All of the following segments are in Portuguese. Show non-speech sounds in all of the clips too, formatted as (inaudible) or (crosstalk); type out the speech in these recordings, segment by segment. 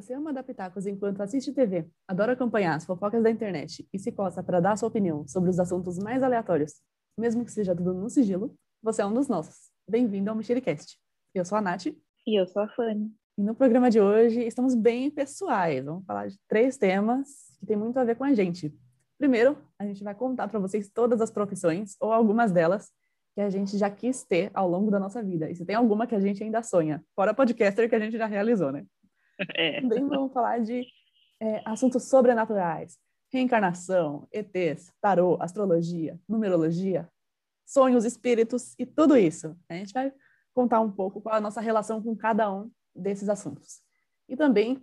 você ama pitacos enquanto assiste TV, adora acompanhar as fofocas da internet e se coça para dar sua opinião sobre os assuntos mais aleatórios, mesmo que seja tudo no sigilo, você é um dos nossos. Bem-vindo ao Mexericast. Eu sou a Nath. E eu sou a Fanny. E no programa de hoje estamos bem pessoais. Vamos falar de três temas que tem muito a ver com a gente. Primeiro, a gente vai contar para vocês todas as profissões, ou algumas delas, que a gente já quis ter ao longo da nossa vida. E se tem alguma que a gente ainda sonha, fora podcaster que a gente já realizou, né? É. (laughs) Também vamos falar de é, assuntos sobrenaturais, reencarnação, ETs, tarô, astrologia, numerologia, sonhos, espíritos e tudo isso. A gente vai contar um pouco qual é a nossa relação com cada um desses assuntos. E também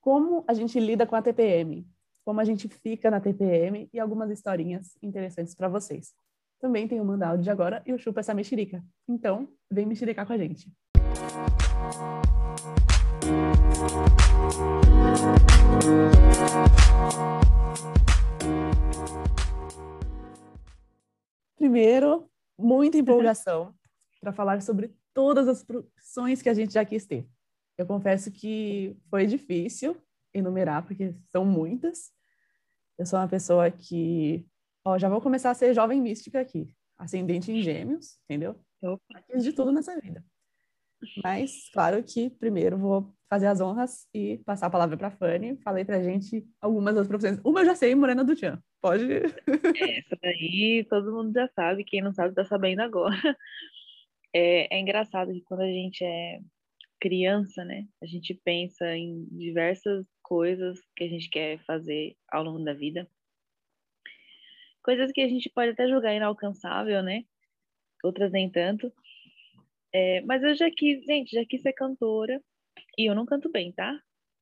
como a gente lida com a TPM, como a gente fica na TPM e algumas historinhas interessantes para vocês. Também tem o Manda Áudio de agora e o Chupa essa mexerica. Então, vem mexericar com a gente. Primeiro, muita empolgação para falar sobre todas as profissões que a gente já quis ter. Eu confesso que foi difícil enumerar, porque são muitas. Eu sou uma pessoa que. Ó, já vou começar a ser jovem mística aqui. Ascendente em gêmeos, entendeu? Eu quis de tudo nessa vida. Mas, claro que primeiro vou fazer as honras e passar a palavra para a Fanny. Falei para a gente algumas das profissões. Uma eu já sei, Morena do Tchan. Pode. (laughs) Essa daí todo mundo já sabe. Quem não sabe está sabendo agora. (laughs) É, é engraçado que quando a gente é criança, né, a gente pensa em diversas coisas que a gente quer fazer ao longo da vida. Coisas que a gente pode até julgar inalcançável, né? Outras nem tanto. É, mas eu já quis, gente, já quis ser cantora. E eu não canto bem, tá?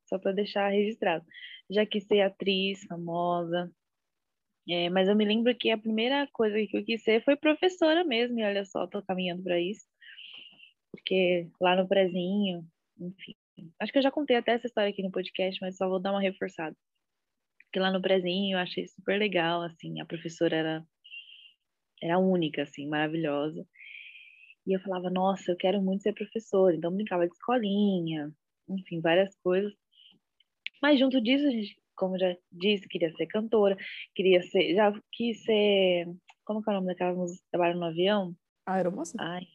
Só para deixar registrado. Já quis ser atriz famosa. É, mas eu me lembro que a primeira coisa que eu quis ser foi professora mesmo. E olha só, tô caminhando para isso. Porque lá no prezinho, enfim. Acho que eu já contei até essa história aqui no podcast, mas só vou dar uma reforçada. Porque lá no prezinho eu achei super legal, assim. A professora era, era única, assim, maravilhosa. E eu falava, nossa, eu quero muito ser professora. Então, brincava de escolinha, enfim, várias coisas. Mas junto disso, a gente, como já disse, queria ser cantora, queria ser, já quis ser, como é o nome daquela música que trabalha no avião? Aeromoça? Ai,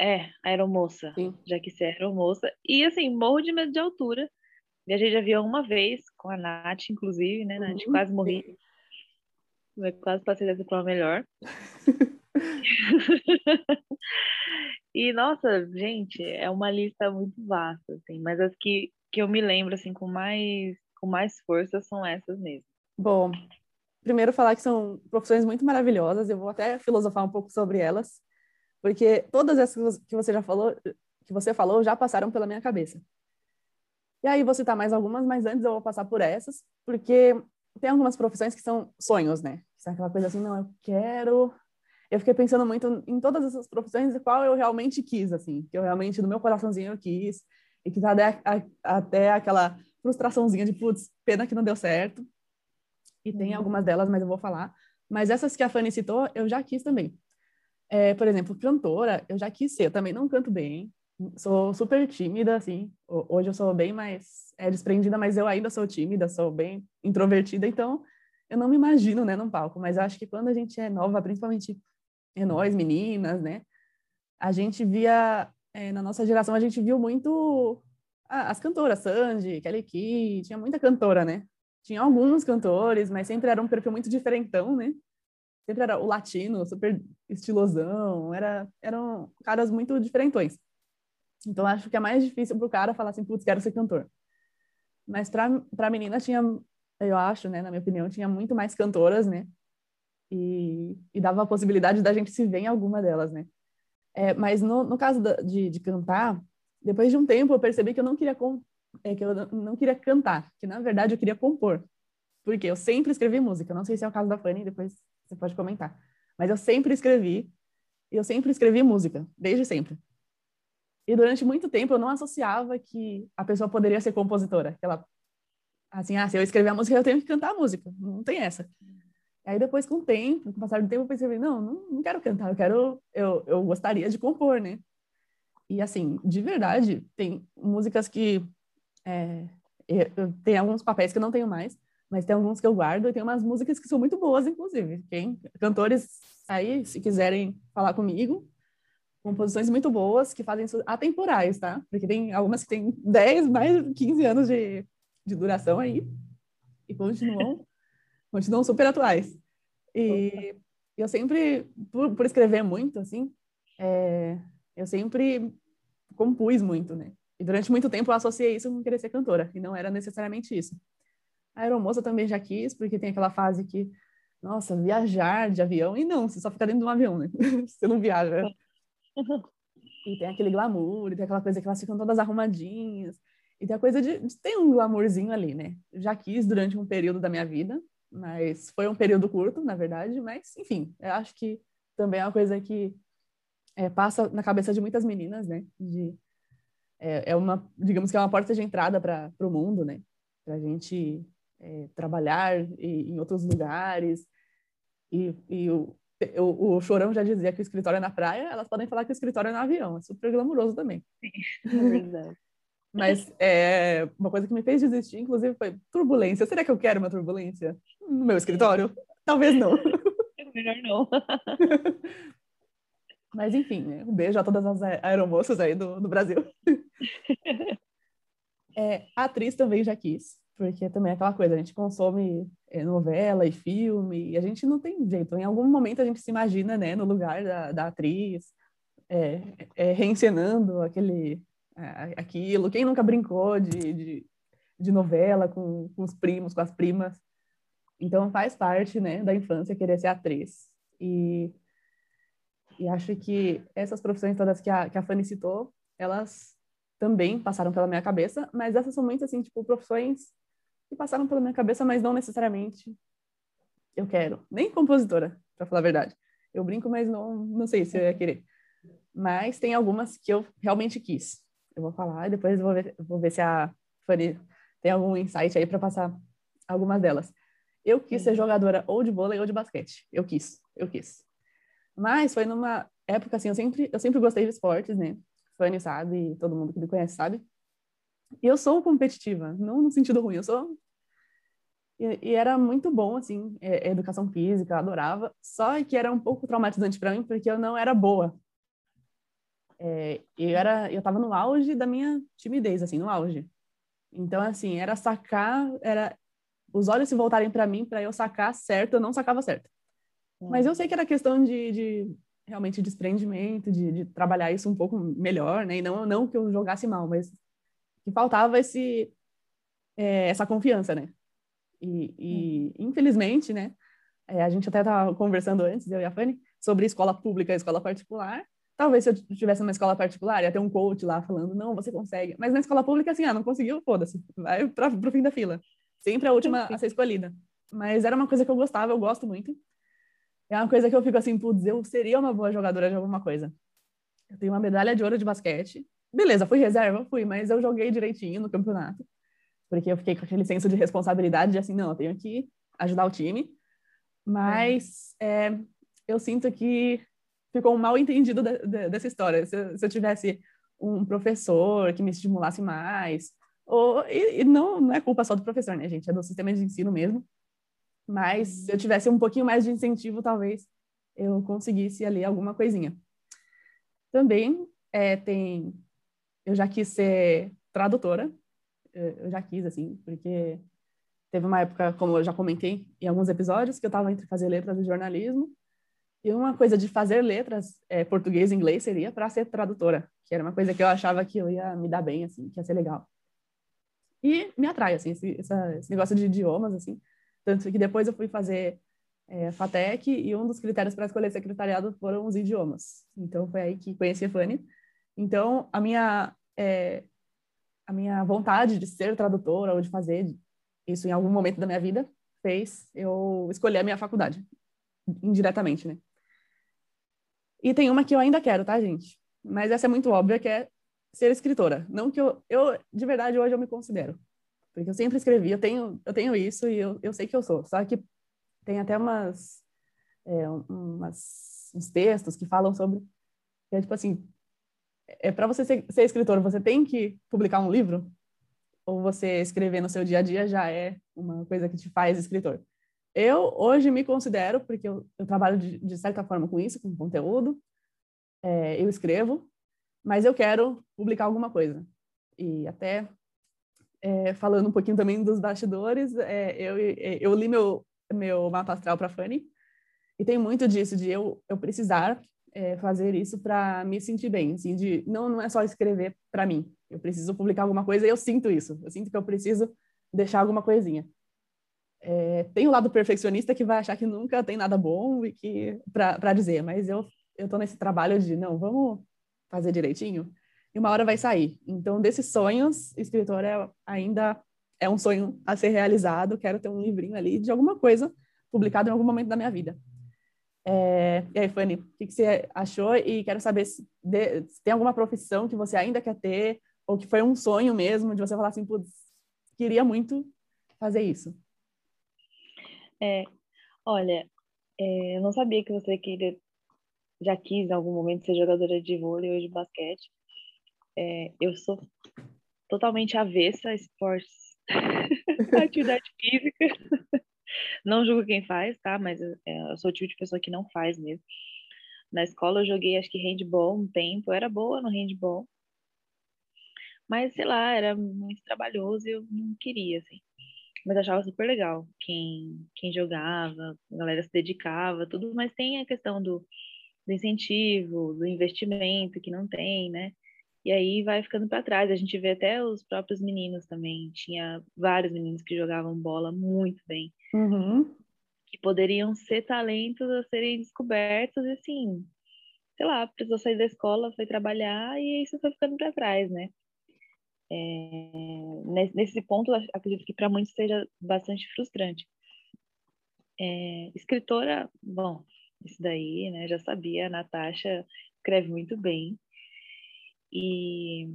é, aeromoça. Sim. Já quis ser aeromoça. E assim, morro de medo de altura. Viajei de avião uma vez, com a Nath, inclusive, né, Nath? Uhum. Quase morri. quase passei dessa forma melhor. (laughs) e, nossa, gente, é uma lista muito vasta, assim, mas as que, que eu me lembro, assim, com mais, com mais força são essas mesmo. Bom, primeiro falar que são profissões muito maravilhosas, eu vou até filosofar um pouco sobre elas, porque todas essas que você já falou, que você falou, já passaram pela minha cabeça. E aí vou citar mais algumas, mas antes eu vou passar por essas, porque tem algumas profissões que são sonhos, né? Que são aquela coisa assim, não, eu quero eu fiquei pensando muito em todas essas profissões e qual eu realmente quis, assim, que eu realmente, no meu coraçãozinho, eu quis, e que tá até, até aquela frustraçãozinha de, putz, pena que não deu certo. E tem uhum. algumas delas, mas eu vou falar. Mas essas que a Fanny citou, eu já quis também. É, por exemplo, cantora, eu já quis ser. Eu também não canto bem. Sou super tímida, assim. Hoje eu sou bem mais é, desprendida, mas eu ainda sou tímida, sou bem introvertida. Então, eu não me imagino, né, num palco. Mas eu acho que quando a gente é nova, principalmente é nós, meninas, né? A gente via, é, na nossa geração, a gente viu muito as cantoras, Sandy, Kelly Key, tinha muita cantora, né? Tinha alguns cantores, mas sempre era um perfil muito diferentão, né? Sempre era o latino, super estilosão, era, eram caras muito diferentões. Então, acho que é mais difícil para o cara falar assim, putz, quero ser cantor. Mas para a menina tinha, eu acho, né, na minha opinião, tinha muito mais cantoras, né? E, e dava a possibilidade da gente se ver em alguma delas, né? É, mas no, no caso da, de, de cantar, depois de um tempo eu percebi que eu não queria é, que eu não queria cantar, que na verdade eu queria compor, porque eu sempre escrevi música. Não sei se é o caso da Fanny, depois você pode comentar. Mas eu sempre escrevi, eu sempre escrevi música, desde sempre. E durante muito tempo eu não associava que a pessoa poderia ser compositora. Que ela, assim, ah, se eu escrever a música, eu tenho que cantar a música. Não tem essa. Aí depois, com o tempo, com o passar do tempo, eu pensei, não, não, não quero cantar, eu quero, eu, eu gostaria de compor, né? E assim, de verdade, tem músicas que é, tem alguns papéis que eu não tenho mais, mas tem alguns que eu guardo e tem umas músicas que são muito boas, inclusive. Quem cantores aí, se quiserem falar comigo, composições muito boas que fazem atemporais, tá? Porque tem algumas que têm 10, mais de 15 anos de, de duração aí e continuam, continuam super atuais. E eu sempre, por, por escrever muito, assim, é, eu sempre compus muito, né? E durante muito tempo eu associei isso com querer ser cantora, e não era necessariamente isso. A aeromoça também já quis, porque tem aquela fase que, nossa, viajar de avião, e não, você só fica dentro de um avião, né? (laughs) você não viaja. (laughs) E tem aquele glamour, e tem aquela coisa que elas ficam todas arrumadinhas, e tem a coisa de, de tem um glamourzinho ali, né? Já quis durante um período da minha vida, mas foi um período curto, na verdade, mas, enfim, eu acho que também é uma coisa que é, passa na cabeça de muitas meninas, né? De, é, é uma, digamos que é uma porta de entrada para o mundo, né? Para a gente é, trabalhar e, em outros lugares. E, e o, o, o, Chorão já dizia que o escritório é na praia, elas podem falar que o escritório é no avião. É super glamuroso também. Sim, é verdade. Mas é, uma coisa que me fez desistir, inclusive, foi turbulência. Será que eu quero uma turbulência no meu escritório? Talvez não. Melhor não. (laughs) Mas enfim, né? um beijo a todas as aeromoças aí do, do Brasil. (laughs) é, a atriz também já quis, porque também é aquela coisa, a gente consome é, novela e filme, e a gente não tem jeito. Em algum momento a gente se imagina né, no lugar da, da atriz, é, é, reencenando aquele, aquilo. Quem nunca brincou de, de, de novela com, com os primos, com as primas? Então faz parte né, da infância querer ser atriz. E e acho que essas profissões todas que a, que a Fanny citou, elas também passaram pela minha cabeça, mas essas são muito, assim, tipo, profissões que passaram pela minha cabeça, mas não necessariamente eu quero. Nem compositora, para falar a verdade. Eu brinco, mas não, não sei se eu ia querer. Mas tem algumas que eu realmente quis. Eu vou falar e depois vou ver, vou ver se a Fanny tem algum insight aí para passar algumas delas. Eu quis ser jogadora ou de vôlei ou de basquete. Eu quis, eu quis. Mas foi numa época assim, eu sempre, eu sempre gostei de esportes, né? Fanny sabe, todo mundo que me conhece sabe. E eu sou competitiva, não no sentido ruim, eu sou. E, e era muito bom, assim, é, educação física, eu adorava. Só que era um pouco traumatizante para mim, porque eu não era boa. É, eu era, eu tava no auge da minha timidez, assim, no auge. Então, assim, era sacar, era os olhos se voltarem para mim para eu sacar certo, eu não sacava certo. Mas eu sei que era questão de, de realmente desprendimento, de, de, trabalhar isso um pouco melhor, né? E não, não que eu jogasse mal, mas que faltava esse, é, essa confiança, né? E, e infelizmente, né? É, a gente até estava conversando antes, eu e a Fanny, sobre escola pública e escola particular. Talvez se eu tivesse uma escola particular, ia ter um coach lá falando, não, você consegue. Mas na escola pública, assim, ah, não conseguiu, foda-se, vai para o fim da fila. Sempre a última a ser escolhida. Mas era uma coisa que eu gostava, eu gosto muito é uma coisa que eu fico assim, putz, eu seria uma boa jogadora de alguma coisa. Eu tenho uma medalha de ouro de basquete. Beleza, fui reserva, fui, mas eu joguei direitinho no campeonato. Porque eu fiquei com aquele senso de responsabilidade de assim, não, eu tenho que ajudar o time. Mas é. É, eu sinto que ficou um mal entendido de, de, dessa história. Se, se, eu tivesse um professor que me estimulasse mais, ou, e, e não, não é culpa só do professor, né, gente? É do sistema de ensino mesmo. Mas se eu tivesse um pouquinho mais de incentivo, talvez eu conseguisse ali alguma coisinha. Também é, tem, eu já quis ser tradutora, eu já quis assim, porque teve uma época, como eu já comentei em alguns episódios, que eu estava entre fazer letras e jornalismo, e uma coisa de fazer letras, é, português e inglês, seria para ser tradutora, que era uma coisa que eu achava que eu ia me dar bem, assim, que ia ser legal. E me atrai, assim, esse, esse negócio de idiomas, assim. Tanto que depois eu fui fazer é, FATEC e um dos critérios para escolher secretariado foram os idiomas. Então foi aí que conheci a Fanny. Então a minha é, a minha vontade de ser tradutora ou de fazer isso em algum momento da minha vida fez eu escolher a minha faculdade indiretamente, né? E tem uma que eu ainda quero, tá, gente? Mas essa é muito óbvia, que é ser escritora. Não que eu, eu de verdade hoje eu me considero. Porque eu sempre escrevi, eu tenho, eu tenho isso e eu, eu sei que eu sou. Só que tem até umas, é, umas uns textos que falam sobre é tipo assim, é para você ser, ser escritor, você tem que publicar um livro ou você escrever no seu dia a dia já é uma coisa que te faz escritor? Eu hoje me considero, porque eu, eu trabalho de, de, certa forma com isso, com conteúdo, é, eu escrevo, mas eu quero publicar alguma coisa. E até é, falando um pouquinho também dos bastidores, é, eu, eu li meu, meu mapa astral para Fanny, e tem muito disso, de eu, eu precisar é, fazer isso para me sentir bem, assim, de não, não é só escrever para mim, eu preciso publicar alguma coisa e eu sinto isso, eu sinto que eu preciso deixar alguma coisinha. É, tem o lado perfeccionista que vai achar que nunca tem nada bom e que para dizer, mas eu eu tô nesse trabalho de não, vamos fazer direitinho e uma hora vai sair. Então, desses sonhos, escritor é, ainda é um sonho a ser realizado. Quero ter um livrinho ali de alguma coisa publicado em algum momento da minha vida. É, e aí, Fanny, o que, que, você achou? E quero saber se, de, se, tem alguma profissão que você ainda quer ter, ou que foi um sonho mesmo, de você falar assim, putz, queria muito fazer isso. É, olha, é, eu não sabia que você queria, já quis em algum momento ser jogadora de vôlei ou de basquete. É, eu sou totalmente avessa a esportes, (laughs) atividade física. Não julgo quem faz, tá? Mas é, eu sou o tipo de pessoa que não faz mesmo. Na escola eu joguei, acho que handball um tempo, eu era boa no handball. Mas, sei lá, era muito trabalhoso e eu não queria, assim. Mas achava super legal quem, quem jogava, a galera se dedicava, tudo. Mas tem a questão do, do incentivo, do investimento que não tem, né? E aí vai ficando para trás. A gente vê até os próprios meninos também. Tinha vários meninos que jogavam bola muito bem. Uhum. Que poderiam ser talentos a serem descobertos. E assim, sei lá, precisou sair da escola, foi trabalhar e isso foi ficando para trás, né? É, nesse ponto, acredito que para muitos seja bastante frustrante. É, escritora, bom, isso daí, né? Já sabia, a Natasha escreve muito bem e,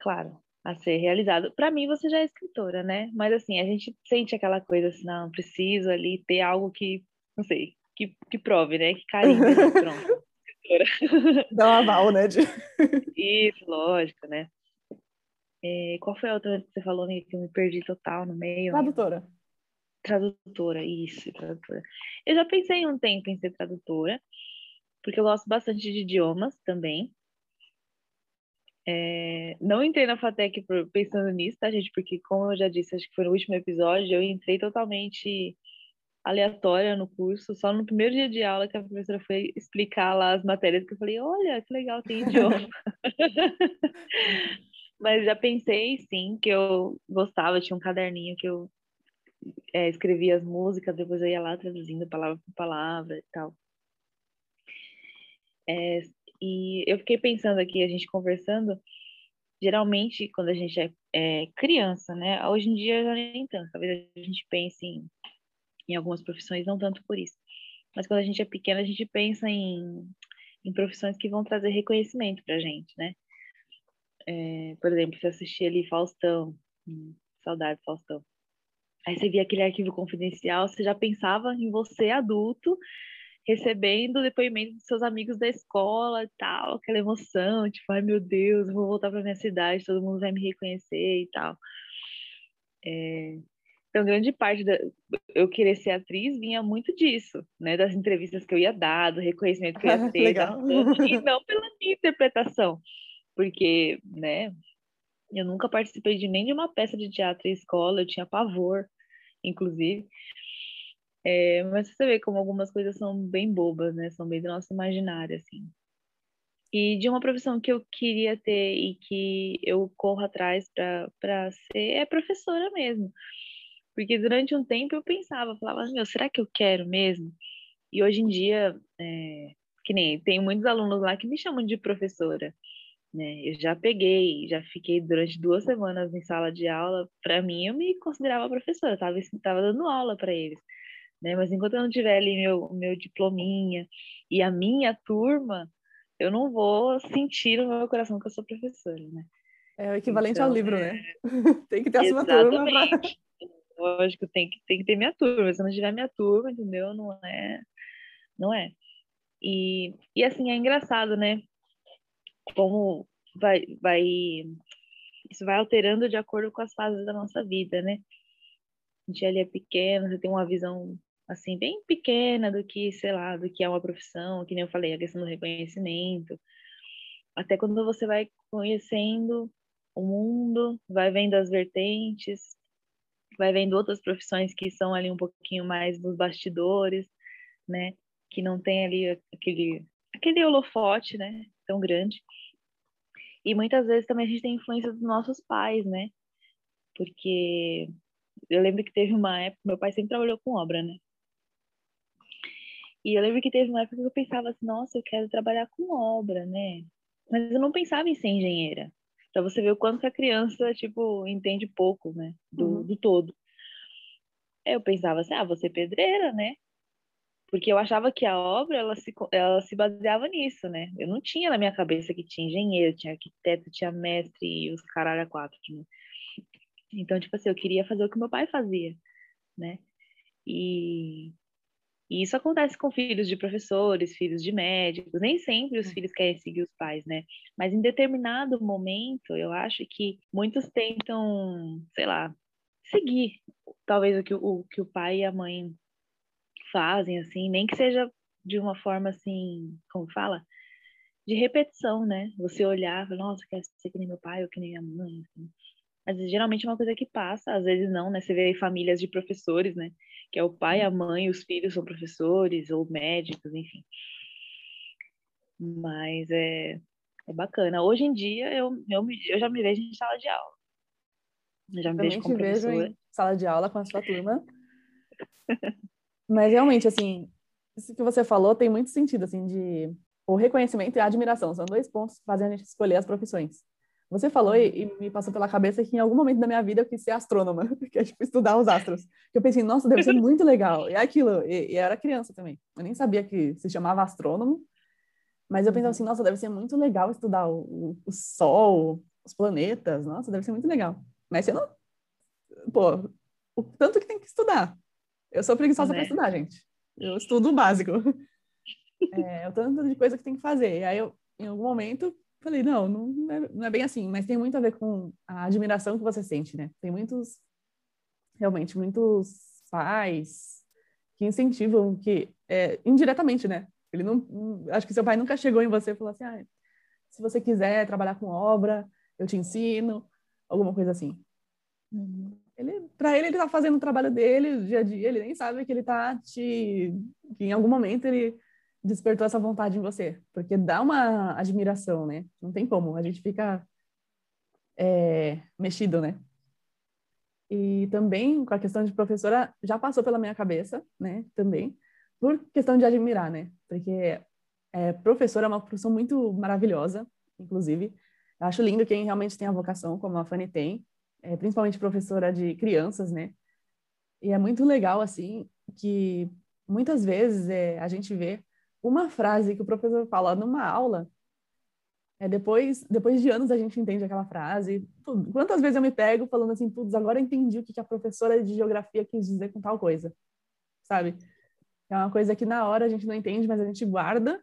claro, a ser realizado. Para mim, você já é escritora, né? Mas assim, a gente sente aquela coisa assim, não, preciso ali ter algo que, não sei, que, que prove, né? Que carinho, (laughs) pronto. (laughs) Dá um aval, né? De... Isso, lógico, né? É, qual foi a outra que você falou né, que eu me perdi total no meio? Tradutora. Tradutora, isso, tradutora. Eu já pensei um tempo em ser tradutora, porque eu gosto bastante de idiomas também. É, não entrei na FATEC pensando nisso, tá, gente? Porque, como eu já disse, acho que foi no último episódio, eu entrei totalmente aleatória no curso, só no primeiro dia de aula que a professora foi explicar lá as matérias, que eu falei, olha, que legal, tem idioma. (laughs) Mas já pensei, sim, que eu gostava, tinha um caderninho que eu é, escrevia as músicas, depois eu ia lá traduzindo palavra por palavra e tal. É, e eu fiquei pensando aqui, a gente conversando, geralmente quando a gente é, é, criança, né? Hoje em dia já nem tanto, talvez a gente pense em, em algumas profissões, não tanto por isso. Mas quando a gente é pequena, a gente pensa em, em profissões que vão trazer reconhecimento pra gente, né? É, por exemplo, se assistir ali Faustão, hum, saudade Faustão. Aí você via aquele arquivo confidencial, você já pensava em você adulto recebendo depoimento dos seus amigos da escola e tal, aquela emoção, tipo, ai meu Deus, vou voltar para minha cidade, todo mundo vai me reconhecer e tal. É... Então, grande parte da eu querer ser atriz vinha muito disso, né? Das entrevistas que eu ia dar, do reconhecimento que eu ia (laughs) ter, e não pela minha interpretação, porque, né? Eu nunca participei de nem de uma peça de teatro em escola, eu tinha pavor, inclusive. É, mas você vê como algumas coisas são bem bobas, né? São bem do nosso imaginário, assim. E de uma profissão que eu queria ter e que eu corro atrás para ser é professora mesmo. Porque durante um tempo eu pensava, falava, meu, será que eu quero mesmo? E hoje em dia, é, que nem tem muitos alunos lá que me chamam de professora. Né? Eu já peguei, já fiquei durante duas semanas em sala de aula. Para mim, eu me considerava professora, estava tava dando aula para eles né? Mas enquanto eu não tiver ali meu, meu diplominha e a minha turma, eu não vou sentir no meu coração que eu sou professora, né? É o equivalente então, ao livro, é... né? (laughs) tem que ter a sua turma pra... Lógico, tem que, tem que ter minha turma. Se não tiver minha turma, entendeu? Não é. Não é. E, e assim, é engraçado, né? Como vai, vai isso vai alterando de acordo com as fases da nossa vida, né? A gente ali é pequeno, você tem uma visão assim bem pequena do que, sei lá, do que é uma profissão, que nem eu falei, a questão do reconhecimento. Até quando você vai conhecendo o mundo, vai vendo as vertentes, vai vendo outras profissões que são ali um pouquinho mais nos bastidores, né? Que não tem ali aquele aquele holofote, né? Tão grande. E muitas vezes também a gente tem influência dos nossos pais, né? Porque eu lembro que teve uma época, meu pai sempre trabalhou com obra, né? E eu lembro que teve uma época que eu pensava assim, nossa, eu quero trabalhar com obra, né? Mas eu não pensava em ser engenheira. Pra você ver o quanto que a criança, tipo, entende pouco, né? Do, uhum. do todo. Eu pensava assim, ah, você pedreira, né? Porque eu achava que a obra ela se, ela se baseava nisso, né? Eu não tinha na minha cabeça que tinha engenheiro, tinha arquiteto, tinha mestre e os caralho a quatro, né? Então, tipo assim, eu queria fazer o que meu pai fazia, né? E, e isso acontece com filhos de professores, filhos de médicos, nem sempre os hum. filhos querem seguir os pais, né? Mas em determinado momento, eu acho que muitos tentam, sei lá, seguir talvez o que o, que o pai e a mãe fazem, assim, nem que seja de uma forma assim, como fala? De repetição, né? Você olhar, nossa, quero ser que nem meu pai ou que nem minha mãe, assim. Mas geralmente é uma coisa que passa, às vezes não, né? Você vê famílias de professores, né? Que é o pai, a mãe, os filhos são professores ou médicos, enfim. Mas é, é bacana. Hoje em dia eu, eu, eu já me vejo em sala de aula. Eu já me vejo como professora. Vejo em sala de aula com a sua turma. (laughs) Mas realmente, assim, isso que você falou tem muito sentido, assim, de o reconhecimento e a admiração. São dois pontos que fazem a gente escolher as profissões. Você falou e, e, me passou pela cabeça que em algum momento da minha vida eu quis ser astrônoma, (laughs) que é tipo estudar os astros. Que eu pensei, nossa, deve ser muito legal. E é aquilo, e, e eu era criança também. Eu nem sabia que se chamava astrônomo, mas eu pensava assim, nossa, deve ser muito legal estudar o, o, o Sol, os planetas, nossa, deve ser muito legal. Mas você não. Pô, o tanto que tem que estudar. Eu sou preguiçosa né? para estudar, gente. Eu estudo o básico. (laughs) É, o tanto de coisa que tem que fazer. E aí eu, em algum momento, falei, não, não é, não é, bem assim, mas tem muito a ver com a admiração que você sente, né? Tem muitos, realmente, muitos pais que incentivam, que, é, indiretamente, né? Ele não, acho que seu pai nunca chegou em você e falou assim, ah, se você quiser trabalhar com obra, eu te ensino, alguma coisa assim. Uhum. Ele, para ele, ele tá fazendo o trabalho dele, dia a dia, ele nem sabe que ele tá te. que em algum momento ele despertou essa vontade em você. Porque dá uma admiração, né? Não tem como, a gente fica é, mexido, né? E também, com a questão de professora, já passou pela minha cabeça, né? Também, por questão de admirar, né? Porque é, professora é uma profissão muito maravilhosa, inclusive. Eu acho lindo quem realmente tem a vocação, como a Fanny tem, é, principalmente professora de crianças, né? E é muito legal, assim, que muitas vezes é, a gente vê uma frase que o professor fala numa aula, é, depois, depois de anos a gente entende aquela frase. Quantas vezes eu me pego falando assim, putz, agora entendi o que a professora de geografia quis dizer com tal coisa, sabe? É uma coisa que na hora a gente não entende, mas a gente guarda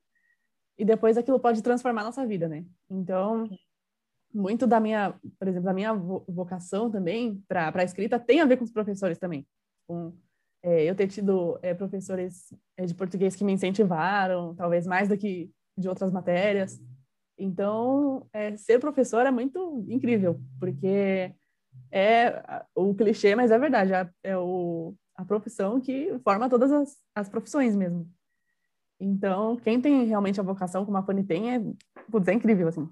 e depois aquilo pode transformar a nossa vida, né? Então, muito da minha, por exemplo, da minha vocação também para a escrita tem a ver com os professores também. Com, é, eu ter tido é, professores é, de português que me incentivaram, talvez mais do que de outras matérias. Então, é, ser professor é muito incrível, porque é o clichê, mas é verdade, é, é o, a profissão que forma todas as, as profissões mesmo. Então, quem tem realmente a vocação como a Fanny tem é, putz, é incrível, assim.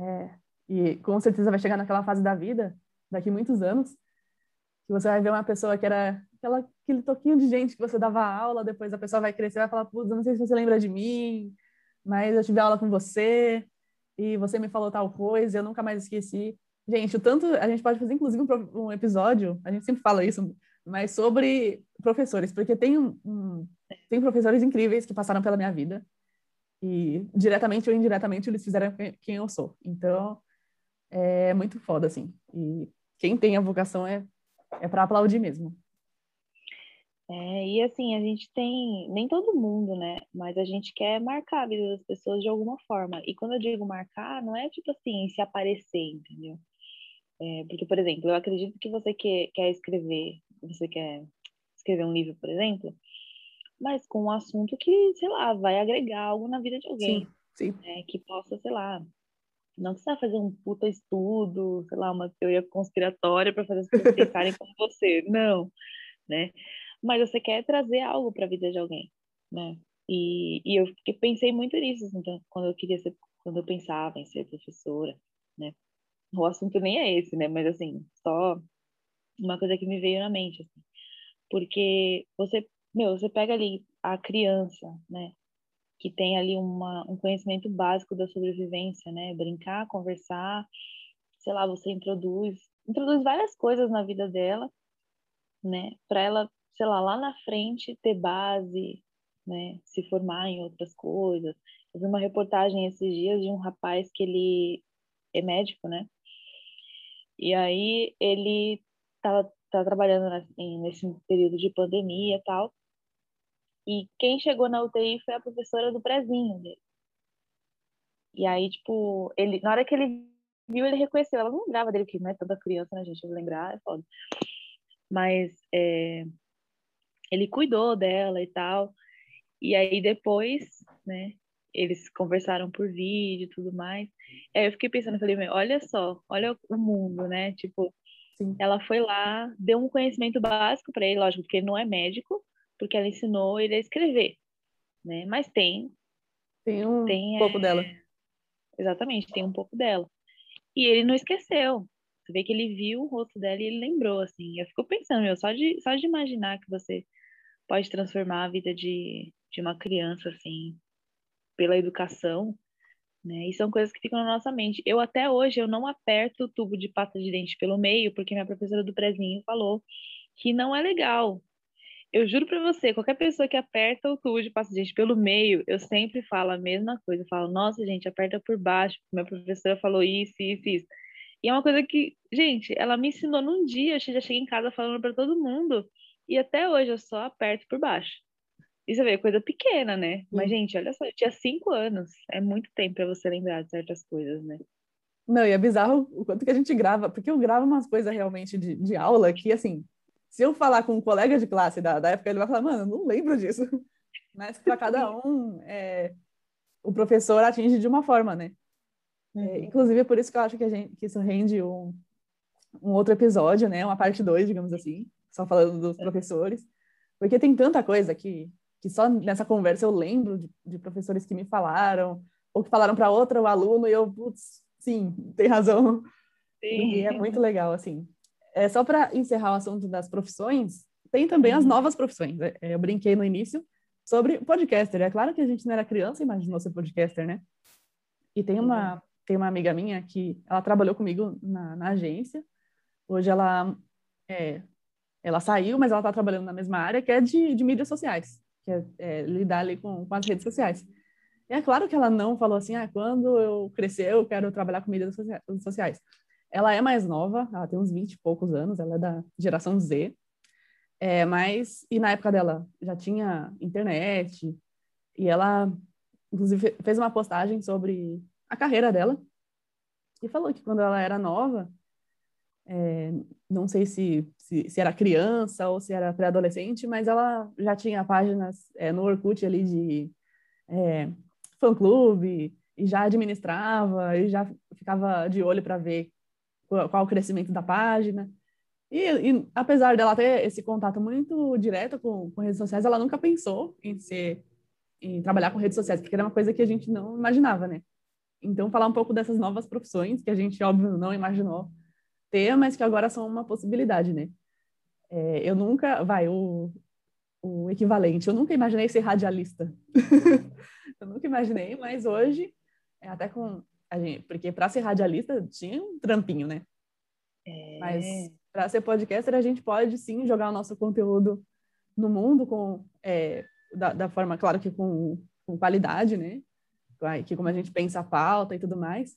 É, e com certeza vai chegar naquela fase da vida, daqui muitos anos, que você vai ver uma pessoa que era aquela, aquele toquinho de gente que você dava aula, depois a pessoa vai crescer vai falar, putz, não sei se você lembra de mim, mas eu tive aula com você e você me falou tal coisa, eu nunca mais esqueci. Gente, o tanto a gente pode fazer inclusive um, um episódio, a gente sempre fala isso, mas sobre professores, porque tem um, tem professores incríveis que passaram pela minha vida e diretamente ou indiretamente eles fizeram quem eu sou. Então, é muito foda, assim. E quem tem a vocação é, é para aplaudir mesmo. É, e assim, a gente tem, nem todo mundo, né? Mas a gente quer marcar a vida das pessoas de alguma forma. E quando eu digo marcar, não é tipo assim, se aparecer, entendeu? É, porque, por exemplo, eu acredito que você quer, quer escrever, você quer escrever um livro, por exemplo, mas com um assunto que, sei lá, vai agregar algo na vida de alguém. Sim, sim. Né, que possa, sei lá, não precisa fazer um puta estudo, sei lá, uma teoria conspiratória para fazer as pessoas (laughs) pensarem como você. Não, né? Mas você quer trazer algo para a vida de alguém, né? E, e eu pensei muito nisso, assim, então, quando eu queria ser, quando eu pensava em ser professora, né? O assunto nem é esse, né? Mas assim, só uma coisa que me veio na mente, assim. Porque você, meu, você pega ali a criança, né? Que tem ali uma, um conhecimento básico da sobrevivência, né? Brincar, conversar, sei lá, você introduz, introduz várias coisas na vida dela, né? Para ela, sei lá, lá na frente ter base, né? Se formar em outras coisas. Eu vi uma reportagem esses dias de um rapaz que ele é médico, né? E aí ele estava tá trabalhando nesse período de pandemia e tal. E quem chegou na UTI foi a professora do prezinho dele. E aí, tipo, ele, na hora que ele viu, ele reconheceu. Ela não lembrava dele, que não é tanta criança, né, gente? Eu vou lembrar, é foda. Mas é, ele cuidou dela e tal. E aí depois, né, eles conversaram por vídeo e tudo mais. Aí eu fiquei pensando, falei, olha só, olha o mundo, né? Tipo, Sim. ela foi lá, deu um conhecimento básico para ele, lógico, porque ele não é médico, porque ela ensinou ele a escrever, né? Mas tem tem um tem, pouco é... dela. Exatamente, tem um pouco dela. E ele não esqueceu. Você vê que ele viu o rosto dela e ele lembrou, assim. Eu fico pensando, meu, só de, só de imaginar que você pode transformar a vida de, de uma criança, assim, pela educação, né? E são coisas que ficam na nossa mente. Eu até hoje eu não aperto o tubo de pasta de dente pelo meio, porque minha professora do prezinho falou que não é legal. Eu juro para você, qualquer pessoa que aperta o pasta de dente pelo meio, eu sempre falo a mesma coisa. Eu falo, nossa, gente, aperta por baixo. Minha professora falou isso, isso, isso. E é uma coisa que, gente, ela me ensinou num dia, eu já cheguei em casa falando para todo mundo. E até hoje eu só aperto por baixo. Isso é coisa pequena, né? Mas, gente, olha só, eu tinha cinco anos. É muito tempo para você lembrar de certas coisas, né? Não, e é bizarro o quanto que a gente grava, porque eu gravo umas coisas realmente de, de aula que, assim, se eu falar com um colega de classe da, da época, ele vai falar, mano, eu não lembro disso. (laughs) Mas para cada um, é, o professor atinge de uma forma, né? É, uhum. inclusive, é por isso que eu acho que, a gente, que isso rende um, um outro episódio, né? Uma parte 2, digamos assim, só falando dos é. professores. Porque tem tanta coisa que, que só nessa conversa eu lembro de, de professores que me falaram, ou que falaram para outro aluno, e eu, putz, sim, tem razão. Sim. (laughs) E é muito legal, assim. É, só para encerrar o assunto das profissões, tem também as uhum. novas profissões. É, eu brinquei no início sobre podcaster. É claro que a gente não era criança, imaginou ser podcaster, né? E tem uma, uhum. tem uma amiga minha que ela trabalhou comigo na, na agência. Hoje ela é, ela saiu, mas ela está trabalhando na mesma área, que é de, de mídias sociais que é, é lidar ali com, com, as redes sociais. E é claro que ela não falou assim, ah, quando eu crescer eu quero trabalhar com mídias sociais. Ela é mais nova, ela tem uns 20 e poucos anos, ela é da geração Z, é, mas, e na época dela já tinha internet, e ela, inclusive, fez uma postagem sobre a carreira dela, e falou que quando ela era nova, é, não sei se, se, se, era criança ou se era pré-adolescente, mas ela já tinha páginas é, no Orkut ali de é, fã-clube, e já administrava, e já ficava de olho para ver qual, o crescimento da página. E, e, apesar dela ter esse contato muito direto com, com redes sociais, ela nunca pensou em ser em trabalhar com redes sociais, porque era uma coisa que a gente não imaginava, né? Então, falar um pouco dessas novas profissões que a gente, óbvio, não imaginou ter, mas que agora são uma possibilidade, né? É, eu nunca, vai, o, o equivalente, eu nunca imaginei ser radialista. (laughs) eu nunca imaginei, mas hoje, é até com gente, porque para ser radialista tinha um trampinho, né? É... Mas para ser podcaster a gente pode sim jogar o nosso conteúdo no mundo com é, da, da, forma, claro que com, com qualidade, né? Que como a gente pensa a pauta e tudo mais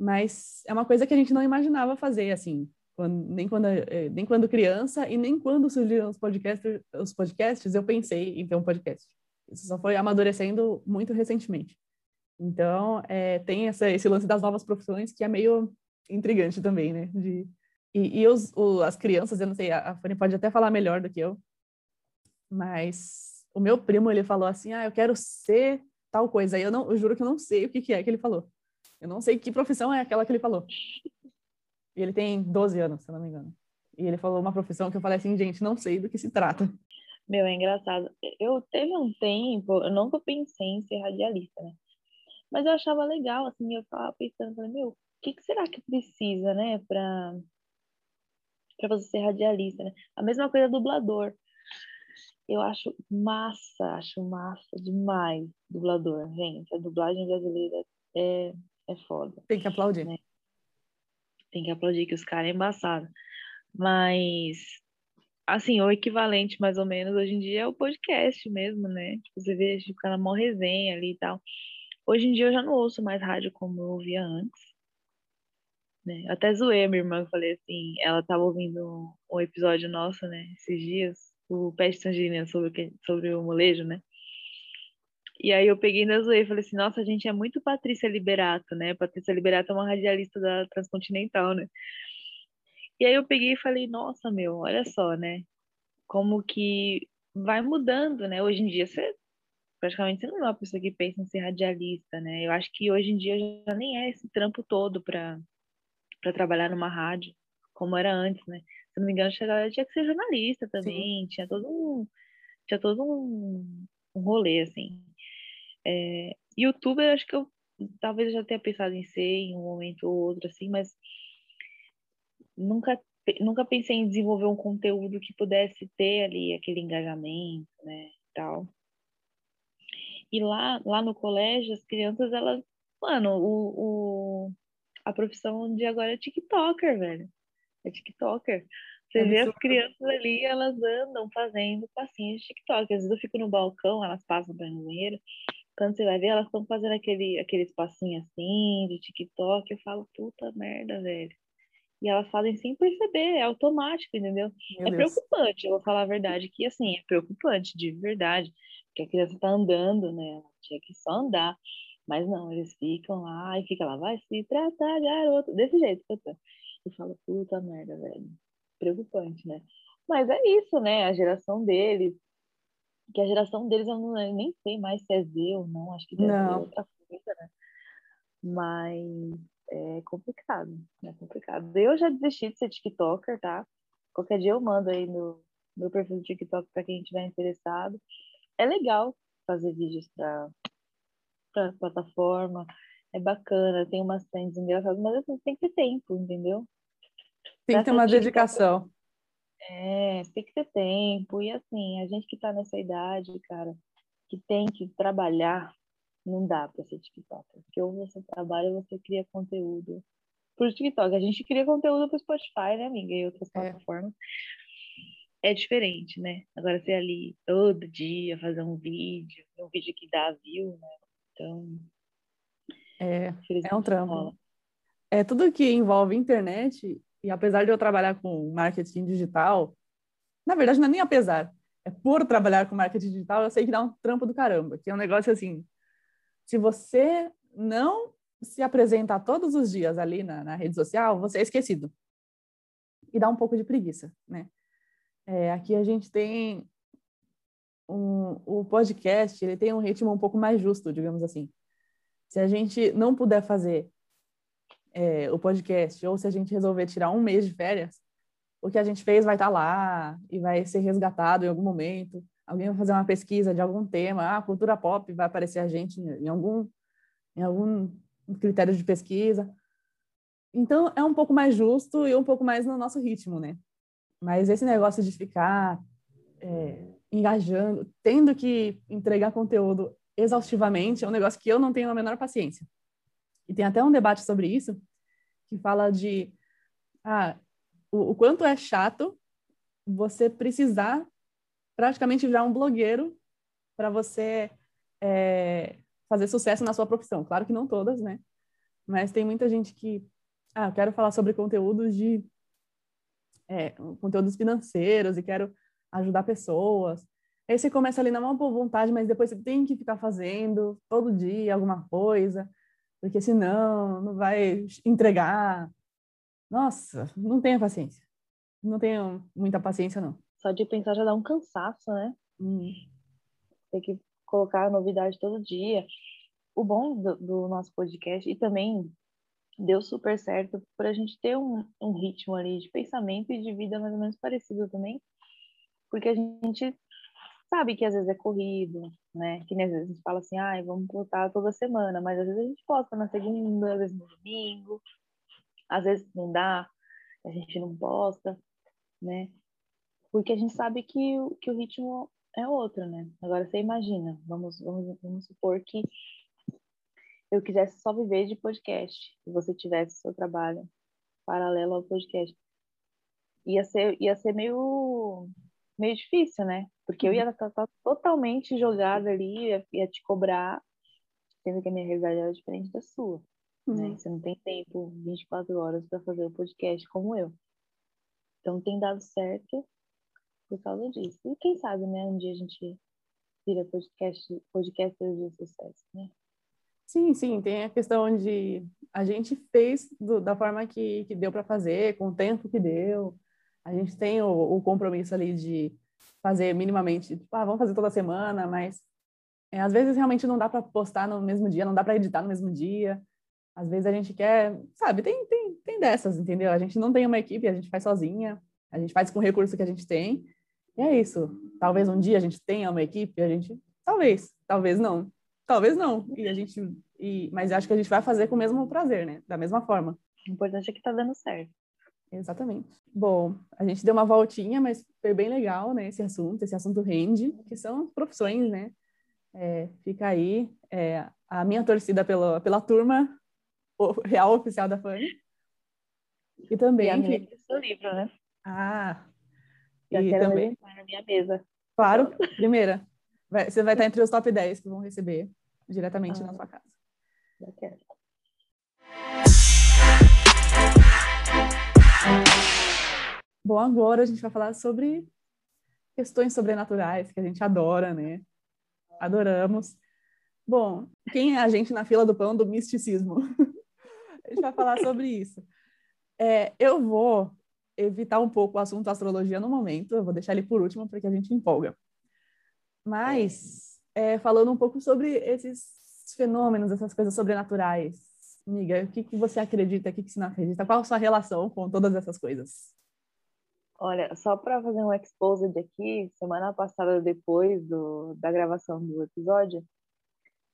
mas é uma coisa que a gente não imaginava fazer, assim, quando, nem, quando, eh, nem quando criança e nem quando surgiram os podcasts, os podcasts eu pensei em ter um podcast. Isso só foi amadurecendo muito recentemente. Então, é, tem essa, esse lance das novas profissões que é meio intrigante também, né? De, e, e os, o, as crianças, eu não sei, a, a Fanny pode até falar melhor do que eu, mas o meu primo, ele falou assim, ah, eu quero ser tal coisa. E eu, não, eu juro que eu não sei o que, que é que ele falou. Eu não sei que profissão é aquela que ele falou. (laughs) E ele tem 12 anos, se eu não me engano. E ele falou uma profissão que eu falei assim, gente, não sei do que se trata. Meu, é engraçado. Eu teve um tempo, eu nunca pensei em ser radialista, né? Mas eu achava legal, assim, eu ficava pensando, falei, meu, o que, que será que precisa, né, pra, pra você ser radialista, né? A mesma coisa dublador. Eu acho massa, acho massa demais dublador, gente. A dublagem brasileira é, é foda. Tem que aplaudir. Né? Tem que aplaudir que os caras é embaçado. Mas, assim, o equivalente, mais ou menos, hoje em dia é o podcast mesmo, né? Tipo, você vê, tipo, na mó resenha ali e tal. Hoje em dia eu já não ouço mais rádio como eu ouvia antes. Né? Até zoei a minha irmã, falei assim, ela tava ouvindo um episódio nosso, né, esses dias, o Peste Tangerina sobre, sobre o molejo, né? E aí eu peguei na zoei e falei assim, nossa, a gente é muito Patrícia Liberato, né? Patrícia Liberato é uma radialista da Transcontinental, né? E aí eu peguei e falei, nossa, meu, olha só, né? Como que vai mudando, né? Hoje em dia você praticamente você não é uma pessoa que pensa em ser radialista, né? Eu acho que hoje em dia já nem é esse trampo todo para trabalhar numa rádio, como era antes, né? Se não me engano, tinha que ser jornalista também, Sim. tinha todo um tinha todo um, um rolê assim. É, youtuber, acho que eu talvez eu já tenha pensado em ser em um momento ou outro assim, mas nunca nunca pensei em desenvolver um conteúdo que pudesse ter ali aquele engajamento, né, tal. E lá, lá no colégio, as crianças, elas. Mano, o, o, a profissão de agora é TikToker, velho. É TikToker. Você é vê as crianças ali, elas andam fazendo passinhos de TikTok. Às vezes eu fico no balcão, elas passam para no banheiro. Quando você vai ver, elas estão fazendo aquele, aqueles passinhos assim, de TikTok. Eu falo, puta merda, velho. E elas fazem sem perceber, é automático, entendeu? Meu é Deus. preocupante, eu vou falar a verdade, que assim, é preocupante, de verdade que a criança está andando, né? tinha que só andar. Mas não, eles ficam lá e fica lá, vai se tratar, garoto. Desse jeito. Eu falo, puta merda, velho. Preocupante, né? Mas é isso, né? A geração deles. Que a geração deles eu não, eu nem sei mais se é Z ou não, acho que deve não. ser outra coisa, né? Mas é complicado, é complicado. Eu já desisti de ser TikToker, tá? Qualquer dia eu mando aí no meu perfil do TikTok para quem estiver interessado é legal fazer vídeos para para plataforma, é bacana, tem umas trends engraçadas, mas assim, tem que ter tempo, entendeu? Tem que ter uma dedicação. É, tem que ter tempo. E assim, a gente que tá nessa idade, cara, que tem que trabalhar, não dá para ser TikTok. Porque ou você trabalha ou você cria conteúdo pro TikTok. A gente cria conteúdo pro Spotify, né, amiga? E outras é. plataformas é diferente, né? Agora você ali todo dia fazer um vídeo, um vídeo que dá view, né? Então. É, é um trampo. É tudo que envolve internet, e apesar de eu trabalhar com marketing digital, na verdade não é nem apesar, é por trabalhar com marketing digital, eu sei que dá um trampo do caramba, que é um negócio assim, se você não se apresentar todos os dias ali na, na rede social, você é esquecido. E dá um pouco de preguiça, né? É, aqui a gente tem um, o podcast, ele tem um ritmo um pouco mais justo, digamos assim. Se a gente não puder fazer é, o podcast, ou se a gente resolver tirar um mês de férias, o que a gente fez vai estar tá lá e vai ser resgatado em algum momento. Alguém vai fazer uma pesquisa de algum tema, ah, cultura pop, vai aparecer a gente em algum, em algum critério de pesquisa. Então, é um pouco mais justo e um pouco mais no nosso ritmo, né? Mas esse negócio de ficar é, engajando, tendo que entregar conteúdo exaustivamente, é um negócio que eu não tenho a menor paciência. E tem até um debate sobre isso, que fala de ah, o, o quanto é chato você precisar praticamente virar um blogueiro para você é, fazer sucesso na sua profissão. Claro que não todas, né? Mas tem muita gente que, ah, eu quero falar sobre conteúdos de é, conteúdos financeiros e quero ajudar pessoas. Aí você começa ali na maior boa vontade, mas depois você tem que ficar fazendo todo dia alguma coisa, porque senão não vai entregar. Nossa, não tenho paciência. Não tenho muita paciência, não. Só de pensar já dá um cansaço, né? Hum. Tem que colocar novidade todo dia. O bom do, do nosso podcast, e também deu super certo por a gente ter um, um ritmo ali de pensamento e de vida mais ou menos parecido também, porque a gente sabe que às vezes é corrido, né? Que às vezes a gente fala assim, ai, vamos voltar toda semana, mas às vezes a gente posta na segunda, às vezes no domingo, às vezes não dá, a gente não posta, né? Porque a gente sabe que, que o ritmo é outro, né? Agora você imagina, vamos, vamos, vamos supor que eu quisesse só viver de podcast, e você tivesse seu trabalho paralelo ao podcast, ia ser, ia ser meio, meio difícil, né? Porque eu ia estar totalmente jogada ali, ia, ia te cobrar, sendo que a minha realidade era diferente da sua. Né? Uhum. Você não tem tempo 24 horas para fazer o podcast como eu. Então tem dado certo por causa disso. E quem sabe, né, um dia a gente vira podcast, podcaster de sucesso, né? Sim, sim, tem a questão de a gente fez do, da forma que, que deu para fazer, com o tempo que deu. A gente tem o, o compromisso ali de fazer minimamente, tipo, ah, vamos fazer toda semana, mas é, às vezes realmente não dá para postar no mesmo dia, não dá para editar no mesmo dia. Às vezes a gente quer, sabe, tem, tem, tem dessas, entendeu? A gente não tem uma equipe, a gente faz sozinha, a gente faz com o recurso que a gente tem. E é isso. Talvez um dia a gente tenha uma equipe, a gente, talvez, talvez não talvez não. E a gente, e, mas acho que a gente vai fazer com o mesmo prazer, né? Da mesma forma. O importante é que tá dando certo. Exatamente. Bom, a gente deu uma voltinha, mas foi bem legal, né? Esse assunto, esse assunto rende, que são profissões, né? É, fica aí é, a minha torcida pela, pela turma real oficial da FANI. E também. E a minha que... livro, né? Ah. Já e também. Na minha mesa. Claro, primeira. Vai, você vai estar entre os top 10 que vão receber diretamente ah, na sua casa. Já quero. Bom, agora a gente vai falar sobre questões sobrenaturais que a gente adora, né? Adoramos. Bom, quem é a gente na fila do pão do misticismo? (laughs) a gente vai falar sobre isso. É, eu vou evitar um pouco o assunto astrologia no momento, eu vou deixar ele por último porque a gente empolga. Mas é, falando um pouco sobre esses fenômenos, essas coisas sobrenaturais. Amiga, o que, que você acredita, o que, que você não acredita? Qual a sua relação com todas essas coisas? Olha, só para fazer um exposed aqui, semana passada, depois do, da gravação do episódio,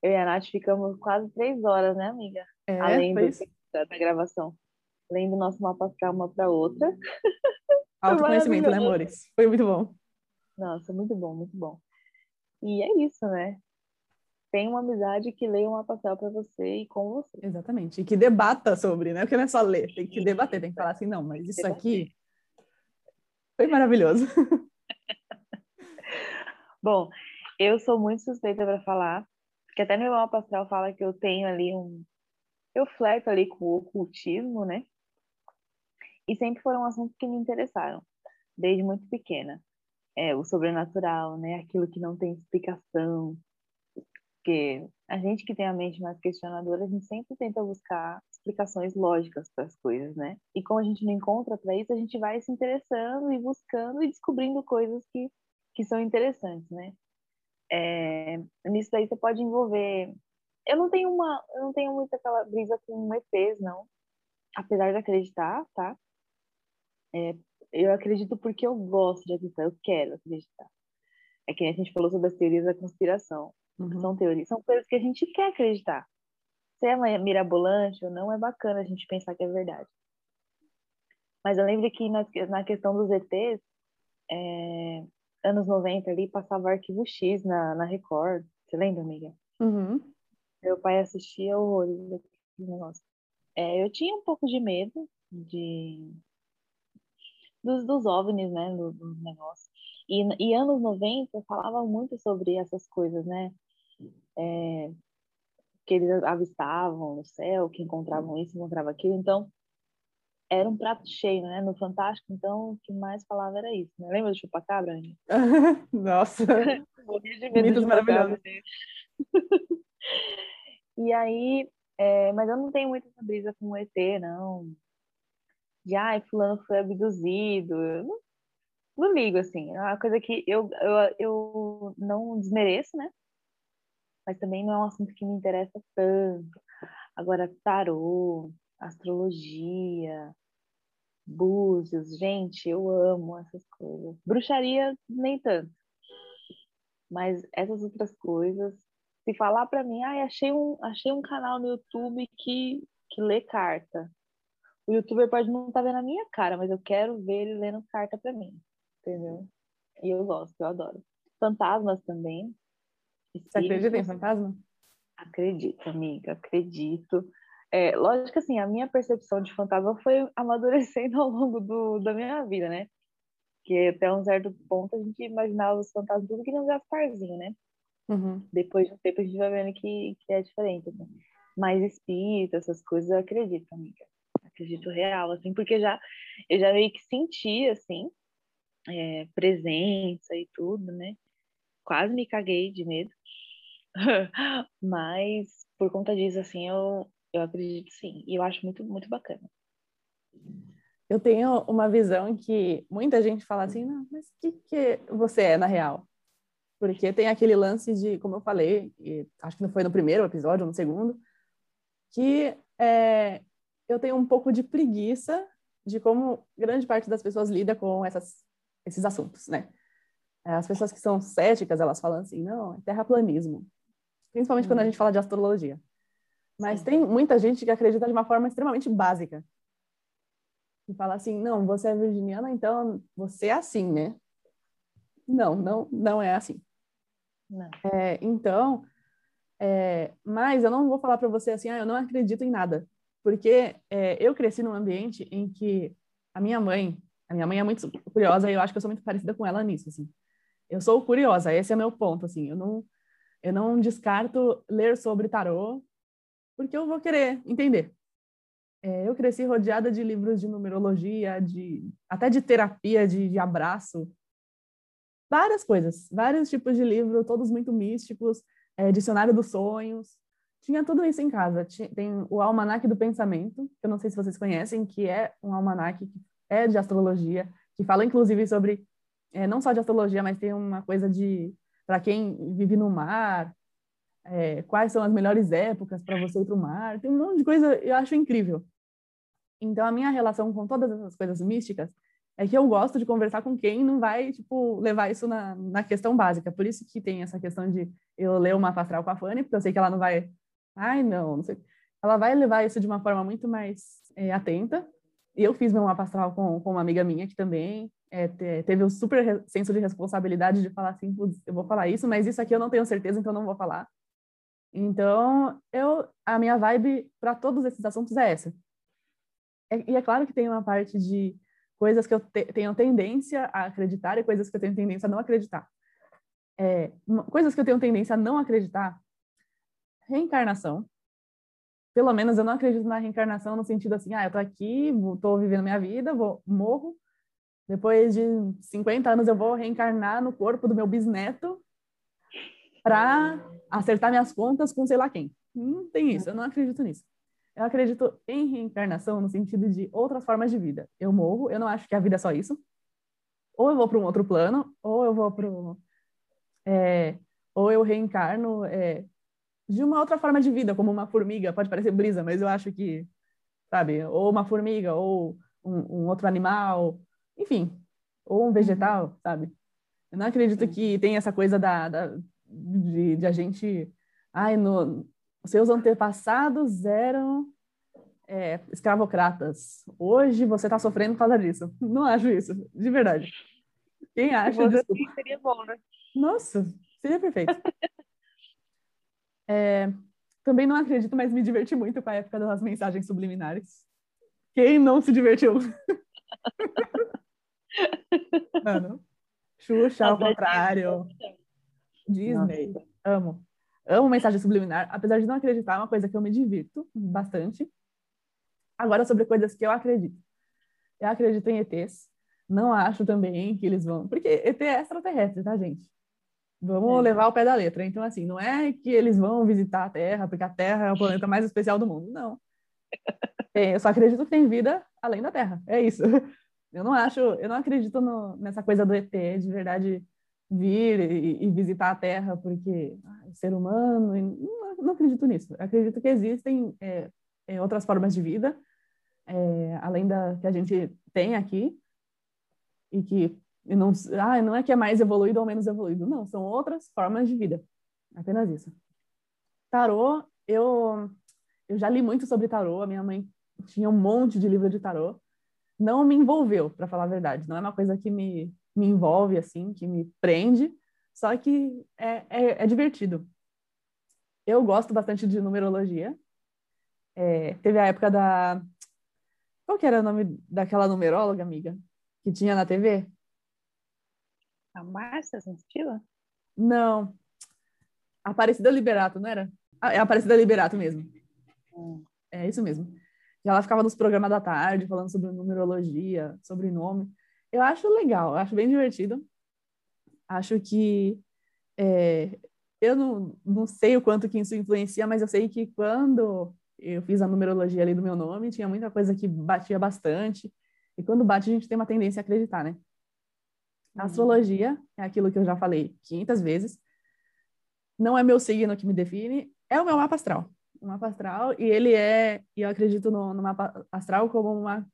eu e a Nath ficamos quase três horas, né, amiga? É, Além do, da, da, gravação. Além do nosso mapa para uma para outra. (laughs) Autoconhecimento, né, amores? Foi muito bom. Nossa, muito bom, muito bom. E é isso, né? Tem uma amizade que leia um papel para você e com você. Exatamente. E que debata sobre, né? Porque não é só ler, tem que debater, tem que falar assim, não, mas isso aqui foi maravilhoso. (laughs) Bom, eu sou muito suspeita para falar, porque até meu mapa astral fala que eu tenho ali um. Eu flerto ali com o ocultismo, né? E sempre foram assuntos que me interessaram, desde muito pequena é, o sobrenatural, né? Aquilo que não tem explicação. Porque a gente que tem a mente mais questionadora, a gente sempre tenta buscar explicações lógicas para as coisas, né? E como a gente não encontra para isso, a gente vai se interessando e buscando e descobrindo coisas que, que são interessantes, né? É, nisso daí você pode envolver. Eu não tenho uma, eu não tenho muita aquela brisa com ETs, não. Apesar de acreditar, tá? É, eu acredito porque eu gosto de acreditar, eu quero acreditar. É que a gente falou sobre as teorias da conspiração. Uhum. São teorias, são coisas que a gente quer acreditar. Se é mirabolante ou não, é bacana a gente pensar que é verdade. Mas eu lembro que na, na questão dos ETs, é, anos 90 ali, passava Arquivo X na, na Record. Você lembra, amiga? Uhum. Meu pai assistia horrores daquele negócio. É, eu tinha um pouco de medo de, dos, dos OVNIs, né, dos do negócios. E, e anos 90 falava muito sobre essas coisas, né? É, que eles avistavam no céu, que encontravam isso, encontravam aquilo. Então, era um prato cheio, né? No Fantástico, então, o que mais falava era isso. Né? Lembra do Chupacabra? (laughs) Nossa! (laughs) Morri de medo Mitos maravilhosos. (laughs) e aí, é, mas eu não tenho muita brisa com o ET, não de ai, fulano foi abduzido. Eu não, não ligo, assim. É uma coisa que eu, eu, eu não desmereço, né? Mas também não é um assunto que me interessa tanto. Agora, tarô, astrologia, búzios, gente, eu amo essas coisas. Bruxaria, nem tanto. Mas essas outras coisas, se falar para mim, ah, achei um, achei um canal no YouTube que, que lê carta. O youtuber pode não estar tá vendo a minha cara, mas eu quero ver ele lendo carta para mim. Entendeu? E eu gosto, eu adoro. Fantasmas também. Você acredita em fantasma? Acredito, amiga, acredito. É, lógico que assim, a minha percepção de fantasma foi amadurecendo ao longo do, da minha vida, né? Que até um certo ponto a gente imaginava os fantasmas tudo que um Gasparzinho, né? Uhum. Depois de um tempo a gente vai vendo que, que é diferente. Né? Mas espírito, essas coisas, eu acredito, amiga. Acredito real, assim, porque já, eu já meio que senti, assim, é, presença e tudo, né? Quase me caguei de medo. (laughs) Mas por conta disso, assim, eu, eu acredito sim. E eu acho muito, muito bacana. Eu tenho uma visão que muita gente fala assim, não, mas o que, que você é na real? Porque tem aquele lance de, como eu falei, acho que não foi no primeiro episódio ou no segundo, que é, eu tenho um pouco de preguiça de como grande parte das pessoas lida com essas, esses assuntos, né? As pessoas que são céticas, elas falam assim, não, é terraplanismo. Principalmente hum. quando a uhum. gente fala de astrologia. Mas Sim. tem muita gente que acredita de uma forma extremamente básica. E fala assim, não, você é virginiana, então você é assim, né? Não, não, não é assim. Não. É, então, é, mas eu não vou falar para você assim, ah, eu não acredito em nada. Porque é, eu cresci num ambiente em que a minha mãe, a minha mãe é muito curiosa e eu acho que eu sou muito parecida com ela nisso, assim. Eu sou curiosa, esse é meu ponto, assim. Eu não, eu não descarto ler sobre tarô porque eu vou querer entender. É, eu cresci rodeada de livros de numerologia, de até de terapia, de, de abraço, várias coisas, vários tipos de livro, todos muito místicos, é, dicionário dos sonhos, tinha tudo isso em casa. Tem o Almanac do Pensamento, que eu não sei se vocês conhecem, que é um almanac que é de astrologia, que fala inclusive sobre é, não só de astrologia, mas tem uma coisa de para quem vive no mar, é, quais são as melhores épocas para você ir para o mar, tem um monte de coisa, eu acho incrível. Então, a minha relação com todas essas coisas místicas é que eu gosto de conversar com quem não vai, tipo, levar isso na, na questão básica. Por isso que tem essa questão de eu ler uma astral com a Fanny, porque eu sei que ela não vai, ai, não, não sei. Ela vai levar isso de uma forma muito mais é, atenta. E eu fiz meu mapa astral com, com uma amiga minha que também é, teve um super senso de responsabilidade de falar assim, eu vou falar isso, mas isso aqui eu não tenho certeza, então não vou falar. Então, eu, a minha vibe para todos esses assuntos é essa. É, e é claro que tem uma parte de coisas que eu te, tenho tendência a acreditar e coisas que eu tenho tendência a não acreditar. É, coisas que eu tenho tendência a não acreditar. Reencarnação. Pelo menos eu não acredito na reencarnação no sentido assim, ah, eu tô aqui, tô vivendo minha vida, vou morro, depois de 50 anos eu vou reencarnar no corpo do meu bisneto para acertar minhas contas com sei lá quem. Não tem isso, eu não acredito nisso. Eu acredito em reencarnação no sentido de outras formas de vida. Eu morro, eu não acho que a vida é só isso. Ou eu vou para um outro plano, ou eu vou para é, ou eu reencarno é, de uma outra forma de vida, como uma formiga. Pode parecer brisa, mas eu acho que, sabe, ou uma formiga, ou um, um outro animal, enfim, ou um vegetal, sabe? Eu não acredito que tem essa coisa da, da de, de a gente. Ai, no, seus antepassados eram é, escravocratas. Hoje você está sofrendo por causa disso. Não acho isso, de verdade. Quem acha? Desculpa. Seria bom, né? Nossa, seria perfeito. (laughs) é, também não acredito, mas me diverti muito com a época das mensagens subliminares. Quem não se divertiu? (laughs) Mano, Xuxa, ao contrário. Disney. Nossa. Amo. Amo mensagem subliminar, apesar de não acreditar, é uma coisa que eu me divirto bastante. Agora, sobre coisas que eu acredito. Eu acredito em ETs. Não acho também que eles vão. Porque ET é extraterrestre, tá, gente? Vamos é. levar o pé da letra. Então, assim, não é que eles vão visitar a Terra, porque a Terra é o planeta mais especial do mundo. Não. (laughs) eu só acredito que tem vida além da Terra. É isso. (laughs) Eu não acho, eu não acredito no, nessa coisa do ET de verdade vir e, e visitar a Terra porque ah, é ser humano. Não, não, acredito nisso. Eu acredito que existem é, é, outras formas de vida é, além da que a gente tem aqui e que não, ah, não é que é mais evoluído ou menos evoluído, não, são outras formas de vida. Apenas isso. Tarô, eu, eu já li muito sobre tarô, a minha mãe tinha um monte de livro de tarô. Não me envolveu, para falar a verdade. Não é uma coisa que me, me envolve, assim, que me prende, só que é, é, é divertido. Eu gosto bastante de numerologia. É, teve a época da. Qual que era o nome daquela numeróloga, amiga? Que tinha na TV? A Márcia Sensitiva? Não. Aparecida Liberato, não era? Ah, é Aparecida Liberato mesmo. Hum. É isso mesmo. E ela ficava nos programas da tarde falando sobre numerologia, sobre nome. Eu acho legal, eu acho bem divertido. Acho que é, eu não, não sei o quanto que isso influencia, mas eu sei que quando eu fiz a numerologia ali do meu nome, tinha muita coisa que batia bastante. E quando bate, a gente tem uma tendência a acreditar, né? Astrologia é aquilo que eu já falei 500 vezes. Não é meu signo que me define, é o meu mapa astral. O mapa astral, e ele é, e eu acredito no, no mapa astral como uma,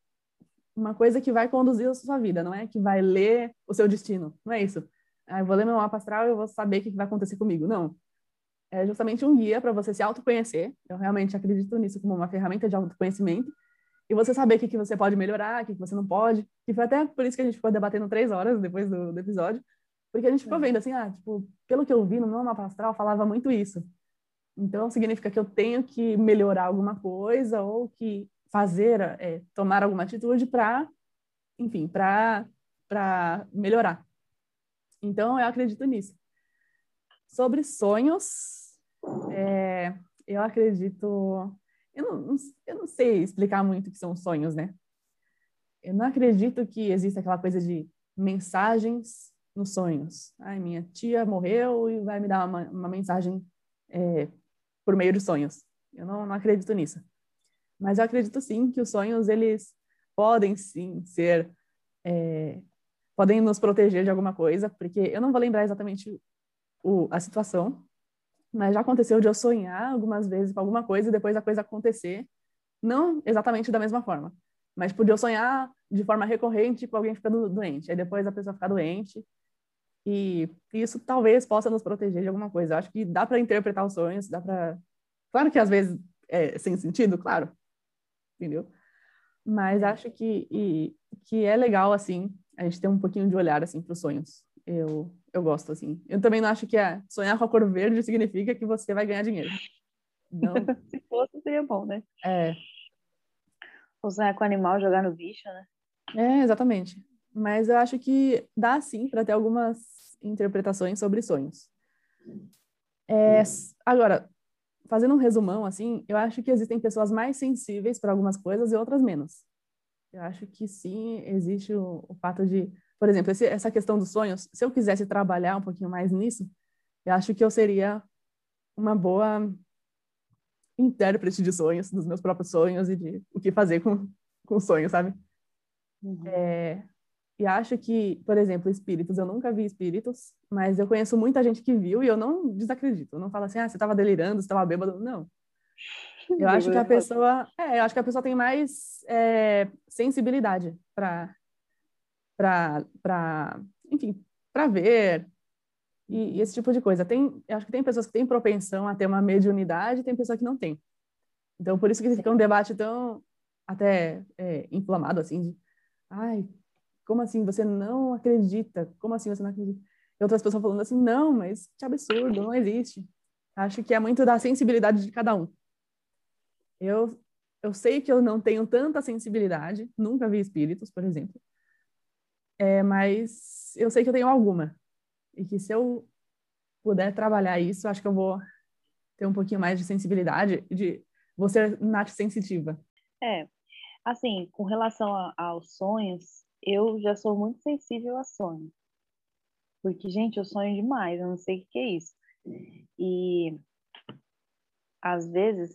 uma coisa que vai conduzir a sua vida, não é que vai ler o seu destino. Não é isso. Ah, eu vou ler meu mapa astral e eu vou saber o que vai acontecer comigo. Não. É justamente um guia para você se autoconhecer. Eu realmente acredito nisso como uma ferramenta de autoconhecimento e você saber o que, que você pode melhorar, o que, que você não pode. E foi até por isso que a gente ficou debatendo três horas depois do, do episódio, porque a gente ficou é. vendo assim, ah, tipo, pelo que eu vi no meu mapa astral, falava muito isso. Então, significa que eu tenho que melhorar alguma coisa ou que fazer, é, tomar alguma atitude para, enfim, para melhorar. Então, eu acredito nisso. Sobre sonhos, é, eu acredito eu não, eu não sei explicar muito o que são sonhos, né? Eu não acredito que exista aquela coisa de mensagens nos sonhos. Ai, minha tia morreu e vai me dar uma, uma mensagem é, por meio de sonhos. Eu não, não acredito nisso. Mas eu acredito sim que os sonhos, eles podem sim ser... É, podem nos proteger de alguma coisa, porque eu não vou lembrar exatamente o, a situação, mas já aconteceu de eu sonhar algumas vezes com alguma coisa e depois a coisa acontecer, não exatamente da mesma forma, mas podia sonhar de forma recorrente com alguém ficando doente, aí depois a pessoa ficar doente, e isso talvez possa nos proteger de alguma coisa. Eu acho que dá para interpretar os sonhos, dá para. Claro que às vezes é sem sentido, claro, entendeu? Mas acho que, e, que é legal, assim, a gente ter um pouquinho de olhar, assim, para os sonhos eu, eu gosto, assim. Eu também não acho que é sonhar com a cor verde significa que você vai ganhar dinheiro. Não. (laughs) Se fosse, seria bom, né? É. Ou sonhar com animal, jogar no bicho, né? É, exatamente. Mas eu acho que dá, sim, para ter algumas interpretações sobre sonhos. É, agora, fazendo um resumão, assim, eu acho que existem pessoas mais sensíveis para algumas coisas e outras menos. Eu acho que sim, existe o, o fato de por exemplo, esse, essa questão dos sonhos, se eu quisesse trabalhar um pouquinho mais nisso, eu acho que eu seria uma boa intérprete de sonhos, dos meus próprios sonhos e de o que fazer com, com sonhos, sabe? Uhum. É, e acho que, por exemplo, espíritos, eu nunca vi espíritos, mas eu conheço muita gente que viu e eu não desacredito. Eu não falo assim, ah, você estava delirando, você estava bêbado. Não. (laughs) Eu acho que a pessoa, é, eu acho que a pessoa tem mais é, sensibilidade para para, enfim, para ver e, e, esse tipo de coisa. Tem, acho que tem pessoas que têm propensão a ter uma mediunidade, tem pessoas que não têm. Então, por isso que fica um debate tão até é, inflamado assim, de, ai, como assim você não acredita? Como assim você não acredita? E outras pessoas falando assim, não, mas que absurdo, não existe. Acho que é muito da sensibilidade de cada um. Eu eu sei que eu não tenho tanta sensibilidade, nunca vi espíritos, por exemplo. É, mas eu sei que eu tenho alguma. E que se eu puder trabalhar isso, acho que eu vou ter um pouquinho mais de sensibilidade, de vou ser nat sensitiva. É, assim, com relação a, aos sonhos, eu já sou muito sensível a sonhos. Porque, gente, eu sonho demais, eu não sei o que é isso. E às vezes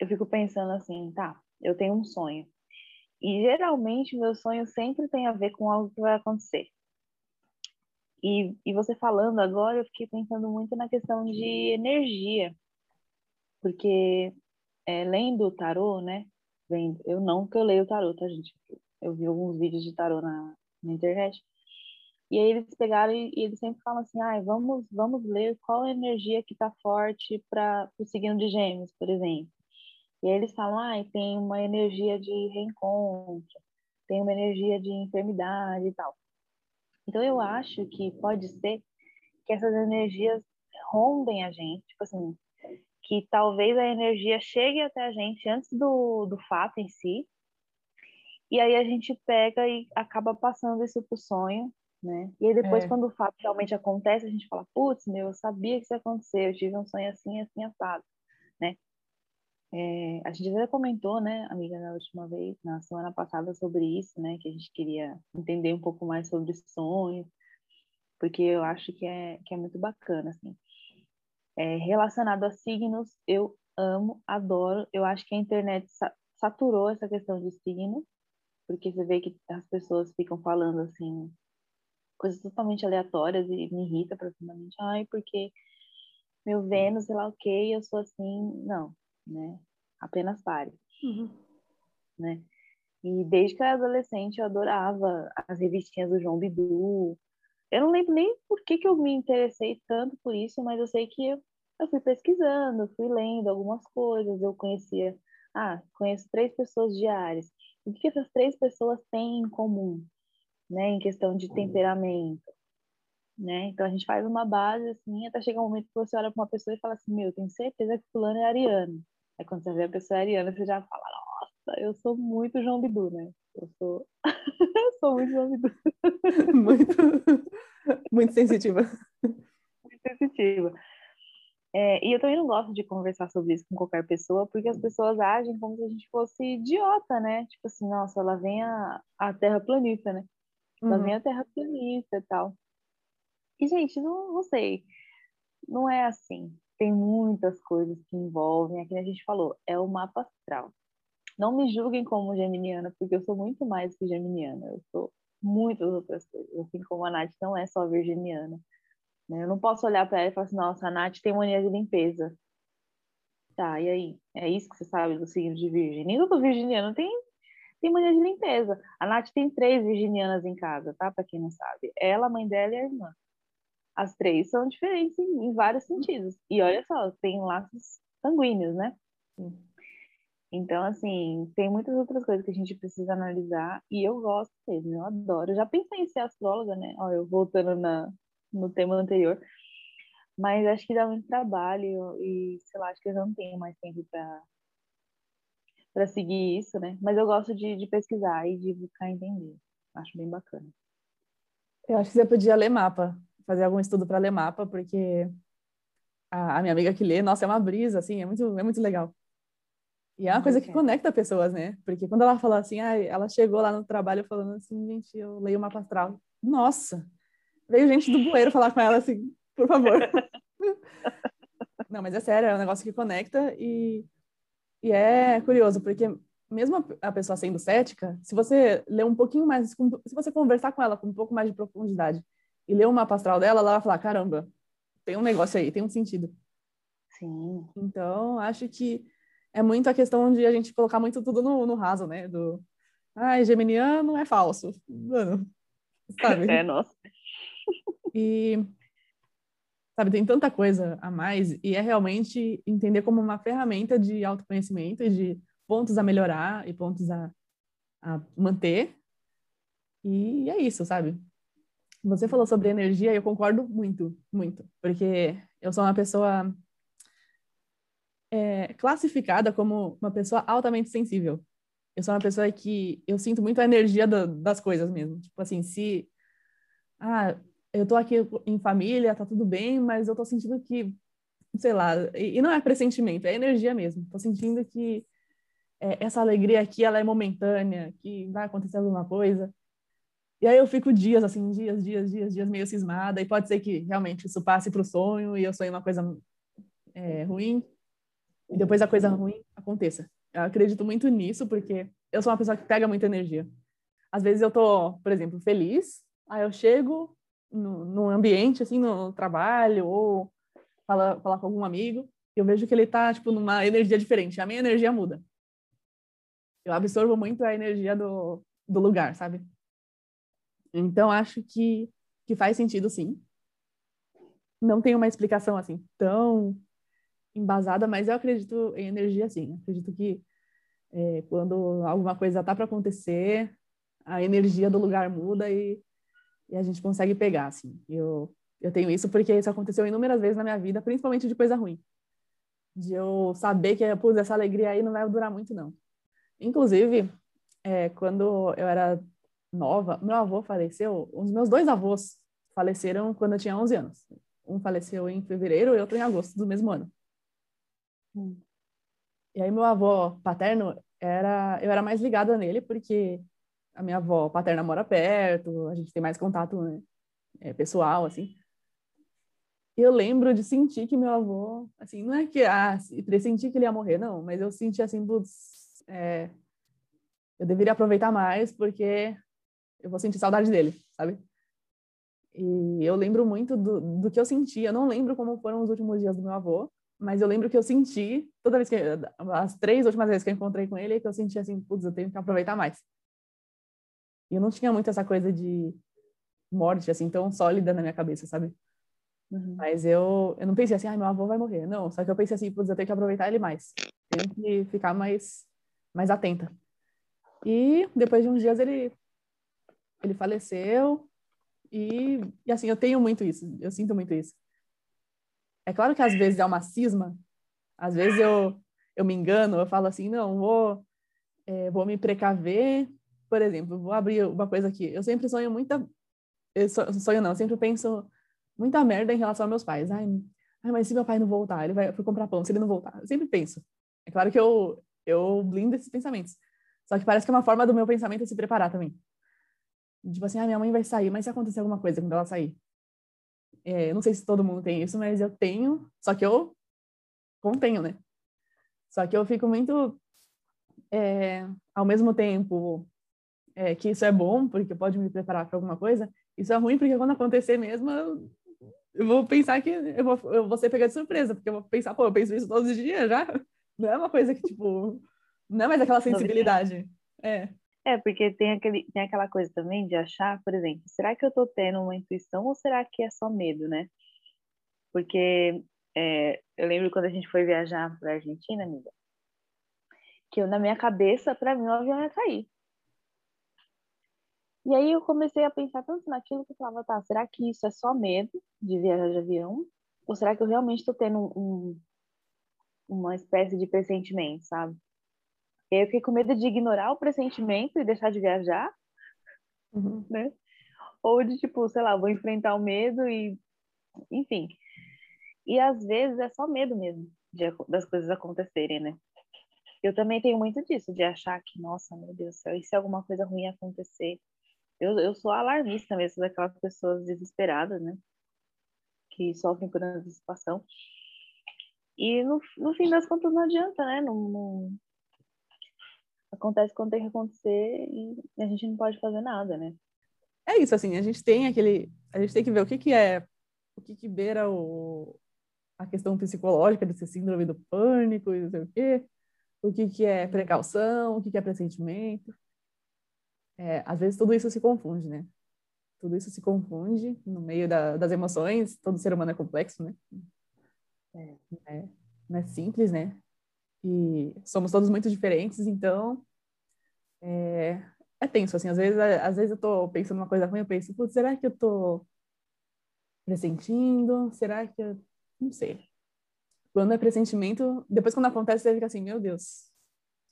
eu fico pensando assim, tá, eu tenho um sonho. E geralmente meu sonho sempre tem a ver com algo que vai acontecer. E, e você falando agora, eu fiquei pensando muito na questão de energia. Porque é, lendo o tarô, né? Vendo, eu não que eu leio o tarô, tá, gente? Eu vi alguns vídeos de tarô na, na internet. E aí eles pegaram e, e eles sempre falam assim, ah, vamos, vamos ler qual a energia que está forte para o signo de gêmeos, por exemplo. E aí eles falam, ah, tem uma energia de reencontro, tem uma energia de enfermidade e tal. Então eu acho que pode ser que essas energias rondem a gente, tipo assim, que talvez a energia chegue até a gente antes do, do fato em si, e aí a gente pega e acaba passando isso pro sonho, né? E aí depois, é. quando o fato realmente acontece, a gente fala, putz, meu, eu sabia que isso ia acontecer, eu tive um sonho assim, assim, assado, né? É, a gente já comentou, né, amiga, na última vez, na semana passada, sobre isso, né, que a gente queria entender um pouco mais sobre sonhos, porque eu acho que é, que é muito bacana, assim. É, relacionado a signos, eu amo, adoro, eu acho que a internet saturou essa questão de signo, porque você vê que as pessoas ficam falando, assim, coisas totalmente aleatórias e me irrita profundamente. Ai, porque meu Vênus, sei lá o que, eu sou assim. Não, né? Apenas pare. Uhum. Né? E desde que eu era adolescente, eu adorava as revistinhas do João Bidu. Eu não lembro nem por que, que eu me interessei tanto por isso, mas eu sei que eu, eu fui pesquisando, fui lendo algumas coisas, eu conhecia. Ah, conheço três pessoas diárias. O que, que essas três pessoas têm em comum? né, em questão de temperamento, né? Então a gente faz uma base assim, até chegar um momento que você olha para uma pessoa e fala assim, meu, tenho certeza que fulano é ariano. Aí quando você vê a pessoa ariana, você já fala, nossa, eu sou muito João Bidu, né? Eu sou, (laughs) sou muito João Bidu. (laughs) muito, muito sensitiva. Muito sensitiva. É, e eu também não gosto de conversar sobre isso com qualquer pessoa, porque as pessoas agem como se a gente fosse idiota, né? Tipo assim, nossa, ela vem a, a terraplanista, né? da minha terra terraplanista e tal. E, gente, não, não sei. Não é assim. Tem muitas coisas que envolvem, aqui a gente falou, é o mapa astral. Não me julguem como geminiana, porque eu sou muito mais que geminiana. Eu sou muitas outras coisas. Assim como a Nath não é só virginiana. Né? Eu não posso olhar para ela e falar assim, nossa, a Nath tem mania de limpeza. Tá, e aí? É isso que você sabe do signo de virgem? Nem todo virginiano tem tem mania de limpeza. A Nath tem três virginianas em casa, tá? Para quem não sabe. Ela, a mãe dela e a irmã. As três são diferentes em, em vários sentidos. E olha só, tem laços sanguíneos, né? Então, assim, tem muitas outras coisas que a gente precisa analisar e eu gosto mesmo, eu adoro. Eu já pensei em ser astróloga, né? Ó, eu voltando na, no tema anterior, mas acho que dá muito trabalho e, sei lá, acho que eu não tenho mais tempo para para seguir isso, né? Mas eu gosto de, de pesquisar e de buscar entender. Acho bem bacana. Eu acho que você podia ler mapa, fazer algum estudo para ler mapa, porque a, a, minha amiga que lê, nossa, é uma brisa, assim, é muito, é muito legal. E é uma coisa que conecta pessoas, né? Porque quando ela fala assim, ah, ela chegou lá no trabalho falando assim, gente, eu leio o mapa astral. Nossa! Veio gente do bueiro falar com ela assim, por favor. (laughs) Não, mas é sério, é um negócio que conecta e e é curioso, porque mesmo a pessoa sendo cética, se você ler um pouquinho mais, se você conversar com ela com um pouco mais de profundidade e ler o mapa astral dela, ela vai falar: caramba, tem um negócio aí, tem um sentido. Sim. Então, acho que é muito a questão de a gente colocar muito tudo no, no raso, né? Do, ai, geminiano é falso. Mano, sabe? (laughs) É, nossa. E sabe, tem tanta coisa a mais e é realmente entender como uma ferramenta de autoconhecimento e de pontos a melhorar e pontos a, a manter. E é isso, sabe? Você falou sobre energia e eu concordo muito, muito, porque eu sou uma pessoa é, classificada como uma pessoa altamente sensível. Eu sou uma pessoa que eu sinto muito a energia do, das coisas mesmo. Tipo assim, se ah, eu tô aqui em família, tá tudo bem, mas eu tô sentindo que, sei lá, e, não é pressentimento, é energia mesmo. Tô sentindo que é, essa alegria aqui, ela é momentânea, que vai acontecer alguma coisa. E aí eu fico dias, assim, dias, dias, dias, dias meio cismada, e pode ser que realmente isso passe para o sonho e eu sonhe uma coisa é, ruim, e depois a coisa ruim aconteça. Eu acredito muito nisso, porque eu sou uma pessoa que pega muita energia. Às vezes eu tô, por exemplo, feliz, aí eu chego no, ambiente, assim, no trabalho, ou falar fala com algum amigo, eu vejo que ele tá, tipo, numa energia diferente. A minha energia muda. Eu absorvo muito a energia do, do lugar, sabe? Então, acho que, que faz sentido, sim. Não tem uma explicação, assim, tão embasada, mas eu acredito em energia, sim. Acredito que é, quando alguma coisa tá para acontecer, a energia do lugar muda e, e a gente consegue pegar, assim. Eu, eu tenho isso porque isso aconteceu inúmeras vezes na minha vida, principalmente de coisa ruim. De eu saber que, putz, essa alegria aí não vai durar muito, não. Inclusive, é, quando eu era nova, meu avô faleceu, os meus dois avós faleceram quando eu tinha 11 anos. Um faleceu em fevereiro e outro em agosto do mesmo ano. Hum. E aí meu avô paterno era, eu era mais ligada nele porque a minha avó paterna mora perto, a gente tem mais contato né, é, pessoal, assim. E eu lembro de sentir que meu avô, assim, não é que, ah, pressenti que ele ia morrer, não, mas eu senti assim, putz, é, eu deveria aproveitar mais porque eu vou sentir saudade dele, sabe? E eu lembro muito do, do que eu senti, eu não lembro como foram os últimos dias do meu avô, mas eu lembro que eu senti, toda vez que, as três últimas vezes que eu encontrei com ele, que eu senti assim, putz, eu tenho que aproveitar mais. E eu não tinha muito essa coisa de morte, assim, tão sólida na minha cabeça, sabe? Uhum. Mas eu, eu não pensei assim, ai, meu avô vai morrer. Não, só que eu pensei assim, putz, eu tenho que aproveitar ele mais. Tenho que ficar mais, mais atenta. E depois de uns dias ele, ele faleceu. E, e assim, eu tenho muito isso, eu sinto muito isso. É claro que às vezes é uma cisma, às vezes eu, eu me engano, eu falo assim, não, vou, é, vou me precaver por exemplo, vou abrir uma coisa aqui. Eu sempre sonho muita. Eu sonho não, eu sempre penso muita merda em relação aos meus pais. Ai, ai, mas se meu pai não voltar, ele vai comprar pão, se ele não voltar. Eu sempre penso. É claro que eu, eu blindo esses pensamentos. Só que parece que é uma forma do meu pensamento se preparar também. Tipo assim, ah, minha mãe vai sair, mas se acontecer alguma coisa quando ela sair? É, não sei se todo mundo tem isso, mas eu tenho, só que eu contenho, né? Só que eu fico muito, é, ao mesmo tempo, é, que isso é bom, porque pode me preparar para alguma coisa, isso é ruim, porque quando acontecer mesmo, eu, eu vou pensar que eu vou, eu vou ser pegada de surpresa, porque eu vou pensar, pô, eu penso isso todos os dias já. Não é uma coisa que, tipo, não é mais aquela sensibilidade. É. É, porque tem, aquele, tem aquela coisa também de achar, por exemplo, será que eu tô tendo uma intuição ou será que é só medo, né? Porque é, eu lembro quando a gente foi viajar para Argentina, amiga, que eu, na minha cabeça, para mim, o avião ia cair. E aí eu comecei a pensar tanto naquilo que eu falava, tá, será que isso é só medo de viajar de avião? Ou será que eu realmente estou tendo um, uma espécie de pressentimento, sabe? E aí eu fiquei com medo de ignorar o pressentimento e deixar de viajar, uhum. né? Ou de, tipo, sei lá, vou enfrentar o medo e... Enfim. E às vezes é só medo mesmo de, das coisas acontecerem, né? Eu também tenho muito disso, de achar que, nossa, meu Deus do céu, e se alguma coisa ruim acontecer? Eu, eu sou alarmista mesmo daquelas pessoas desesperadas, né? Que sofrem por antecipação. E no, no fim das contas não adianta, né? Não, não... Acontece quando tem que acontecer e a gente não pode fazer nada, né? É isso, assim, a gente tem aquele. A gente tem que ver o que, que é. O que, que beira o, a questão psicológica desse síndrome do pânico e não sei o quê. O que, que é precaução, o que, que é pressentimento é, às vezes tudo isso se confunde, né? Tudo isso se confunde no meio da, das emoções. Todo ser humano é complexo, né? É, é, não é simples, né? E somos todos muito diferentes, então é, é tenso, assim. Às vezes, às vezes eu tô pensando uma coisa ruim, eu penso, putz, será que eu tô pressentindo? Será que eu... Não sei. Quando é pressentimento, depois quando acontece, você fica assim, meu Deus,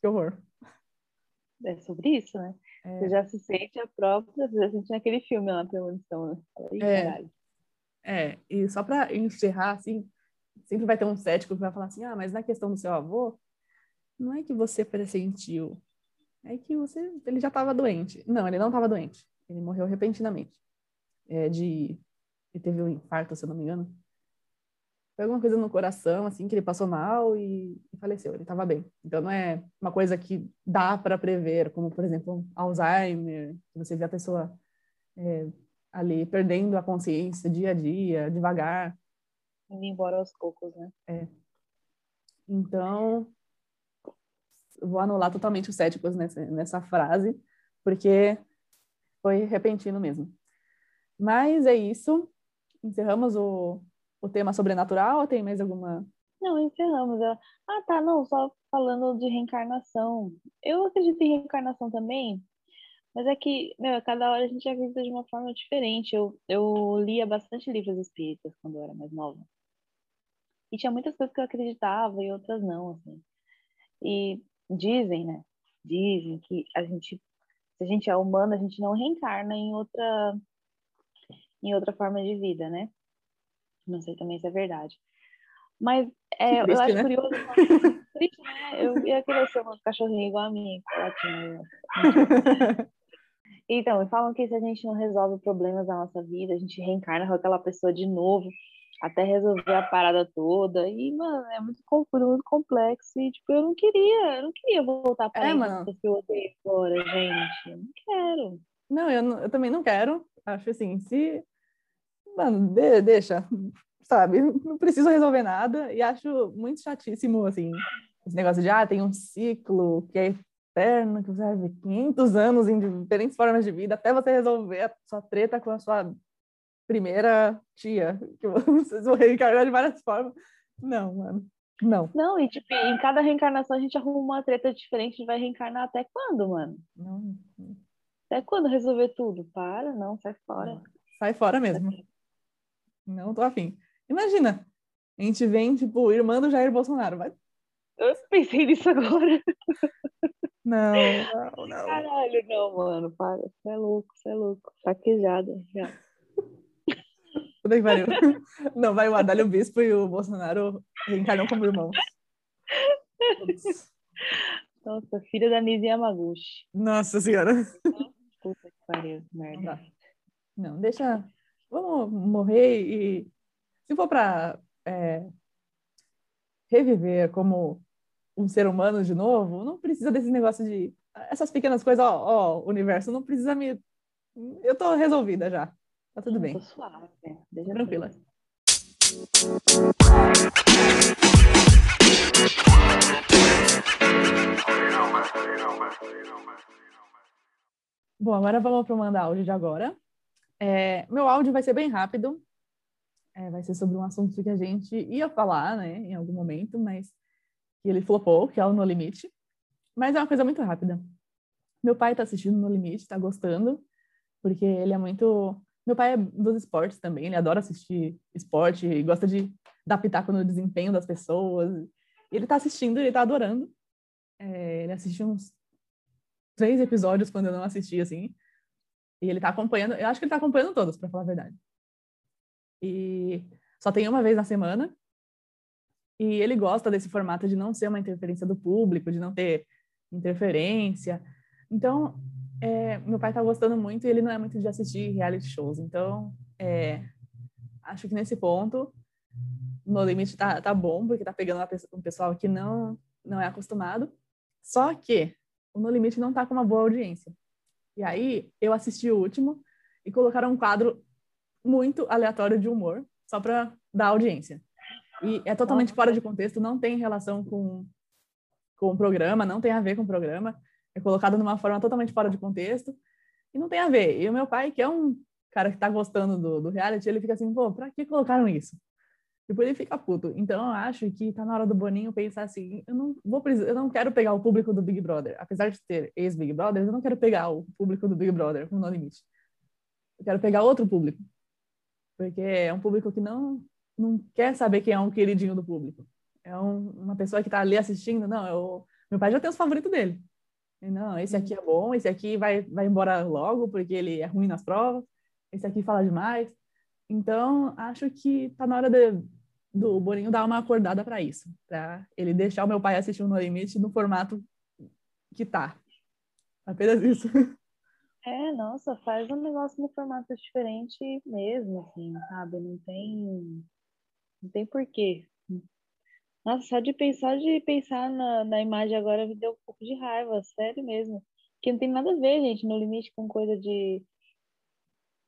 que horror. É sobre isso, né? É. Você já se sente a própria, você já sente naquele filme lá, premonição, né? é. é, e só para encerrar, assim, sempre vai ter um cético que vai falar assim, ah, mas na questão do seu avô, não é que você pressentiu, é que você, ele já estava doente. Não, ele não estava doente, ele morreu repentinamente, é, de, ele teve um infarto, se eu não me engano, foi alguma coisa no coração, assim, que ele passou mal e, e faleceu. Ele estava bem. Então não é uma coisa que dá para prever, como, por exemplo, Alzheimer, que você vê a pessoa é, ali perdendo a consciência dia a dia, devagar. Indo embora aos poucos, né? É. Então, vou anular totalmente os céticos nessa, nessa frase, porque foi repentino mesmo. Mas é isso. Encerramos o, o tema sobrenatural ou tem mais alguma? Não, encerramos. Ah, tá, não, só falando de reencarnação. Eu acredito em reencarnação também, mas é que, meu, cada hora a gente acredita de uma forma diferente. Eu, eu lia bastante livros espíritas quando eu era mais nova. E tinha muitas coisas que eu acreditava e outras não, assim. E dizem, né? Dizem que a gente, se a gente é humano, a gente não reencarna em outra, em outra forma de vida, né? Não sei também se é verdade. Mas é, triste, eu acho né? curioso. (laughs) Triste, né? Eu ia querer ser um cachorrinho igual a mim, (laughs) Então, falam que se a gente não resolve problemas da nossa vida, a gente reencarna com aquela pessoa de novo até resolver a parada toda. E, mano, é muito confuso, muito complexo. E, tipo, eu não queria, eu não queria voltar para é, mano. que eu odeio agora, gente. Eu não quero. Não eu, não, eu também não quero. Acho assim, se. Mano, de, deixa, sabe? Não preciso resolver nada. E acho muito chatíssimo, assim, esse negócio de, ah, tem um ciclo que é eterno, que você vai ver 500 anos em diferentes formas de vida, até você resolver a sua treta com a sua primeira tia, que (laughs) vocês vão reencarnar de várias formas. Não, mano. Não. Não, e tipo, em cada reencarnação a gente arruma uma treta diferente e vai reencarnar até quando, mano? Não. Até quando resolver tudo? Para, não, sai fora. Sai fora mesmo. Não tô afim. Imagina, a gente vem, tipo, irmã do Jair Bolsonaro, vai. Eu pensei nisso agora. (laughs) Não, (laughs) não, não. Caralho, não, mano, para. Você é louco, você é louco. Saquejada, já. Puta que pariu. (laughs) Não, vai o Adalho Bispo e o Bolsonaro reencarnam como irmãos. Nossa, filha da Nise Yamaguchi. Nossa senhora. Puta que pariu, merda. Não, deixa. Vamos morrer e. Se for pra é, reviver como um ser humano de novo, não precisa desse negócio de. Essas pequenas coisas, ó, ó, universo, não precisa me. Eu tô resolvida já. Tá tudo bem. Tô suave, né? Deixa Tranquila. Bom, agora vamos para o mandar áudio de agora. É, meu áudio vai ser bem rápido. É, vai ser sobre um assunto que a gente ia falar, né, em algum momento, mas que ele flopou, que é o No Limite. Mas é uma coisa muito rápida. Meu pai está assistindo No Limite, está gostando, porque ele é muito meu pai é dos esportes também, ele adora assistir esporte, e gosta de dar pitaco no desempenho das pessoas. Ele tá assistindo, ele tá adorando. É, ele assistiu uns três episódios quando eu não assisti, assim. E ele tá acompanhando, eu acho que ele tá acompanhando todos, para falar a verdade. E só tem uma vez na semana. E ele gosta desse formato de não ser uma interferência do público, de não ter interferência. Então, é, meu pai tá gostando muito e ele não é muito de assistir reality shows. Então, é, acho que nesse ponto, No Limite tá, tá bom, porque tá pegando um pessoal que não, não é acostumado. Só que o No Limite não tá com uma boa audiência. E aí, eu assisti o último e colocaram um quadro muito aleatório de humor, só para dar audiência. E é totalmente fora de contexto, não tem relação com, com o programa, não tem a ver com o programa é colocado de uma forma totalmente fora de contexto e não tem a ver. E o meu pai, que é um cara que tá gostando do, do reality, ele fica assim, pô, pra que colocaram isso? Tipo, ele fica puto. Então, eu acho que tá na hora do Boninho pensar assim, eu não vou eu não quero pegar o público do Big Brother. Apesar de ter ex-Big Brother, eu não quero pegar o público do Big Brother com No Limite. Eu quero pegar outro público. Porque é um público que não, não quer saber quem é um queridinho do público. É um, uma pessoa que tá ali assistindo, não, eu, meu pai já tem os favoritos dele. Não, esse aqui é bom, esse aqui vai, vai embora logo porque ele é ruim nas provas, esse aqui fala demais. Então, acho que tá na hora de, do Boninho dar uma acordada para isso, para ele deixar o meu pai assistir o No Limite no formato que tá. Apenas isso. (laughs) É, nossa, faz um negócio no formato diferente mesmo, assim, sabe? Não tem Não tem porquê. Nossa, só de pensar de pensar na, na imagem agora me deu um pouco de raiva, sério mesmo. Que não tem nada a ver, gente, no limite com coisa de,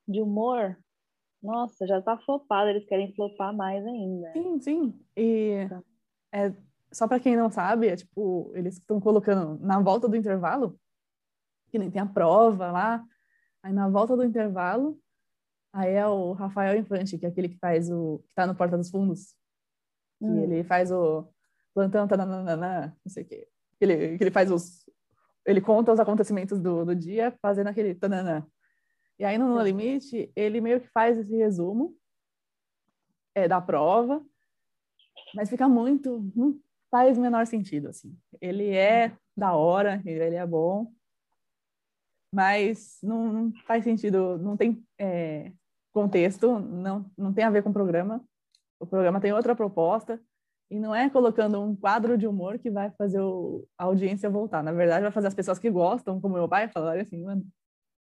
de humor. Nossa, já tá flopado, eles querem flopar mais ainda. Sim, sim. E tá. é, só para quem não sabe, é tipo, eles estão colocando na volta do intervalo, que nem tem a prova lá, aí na volta do intervalo, aí é o Rafael Infante, que é aquele que faz o que tá no Porta dos Fundos, hum. ele faz o plantão, tananana, não sei o quê. Ele, que ele faz os. Ele conta os acontecimentos do, do dia fazendo aquele tananã. E aí no No Limite, ele meio que faz esse resumo é, da prova, mas fica muito. Não faz o menor sentido, assim. Ele é da hora, ele é bom, mas não, não faz sentido, não tem é, contexto, não, não tem a ver com o programa. O programa tem outra proposta e não é colocando um quadro de humor que vai fazer o, a audiência voltar. Na verdade, vai fazer as pessoas que gostam, como meu pai, falarem assim, mano,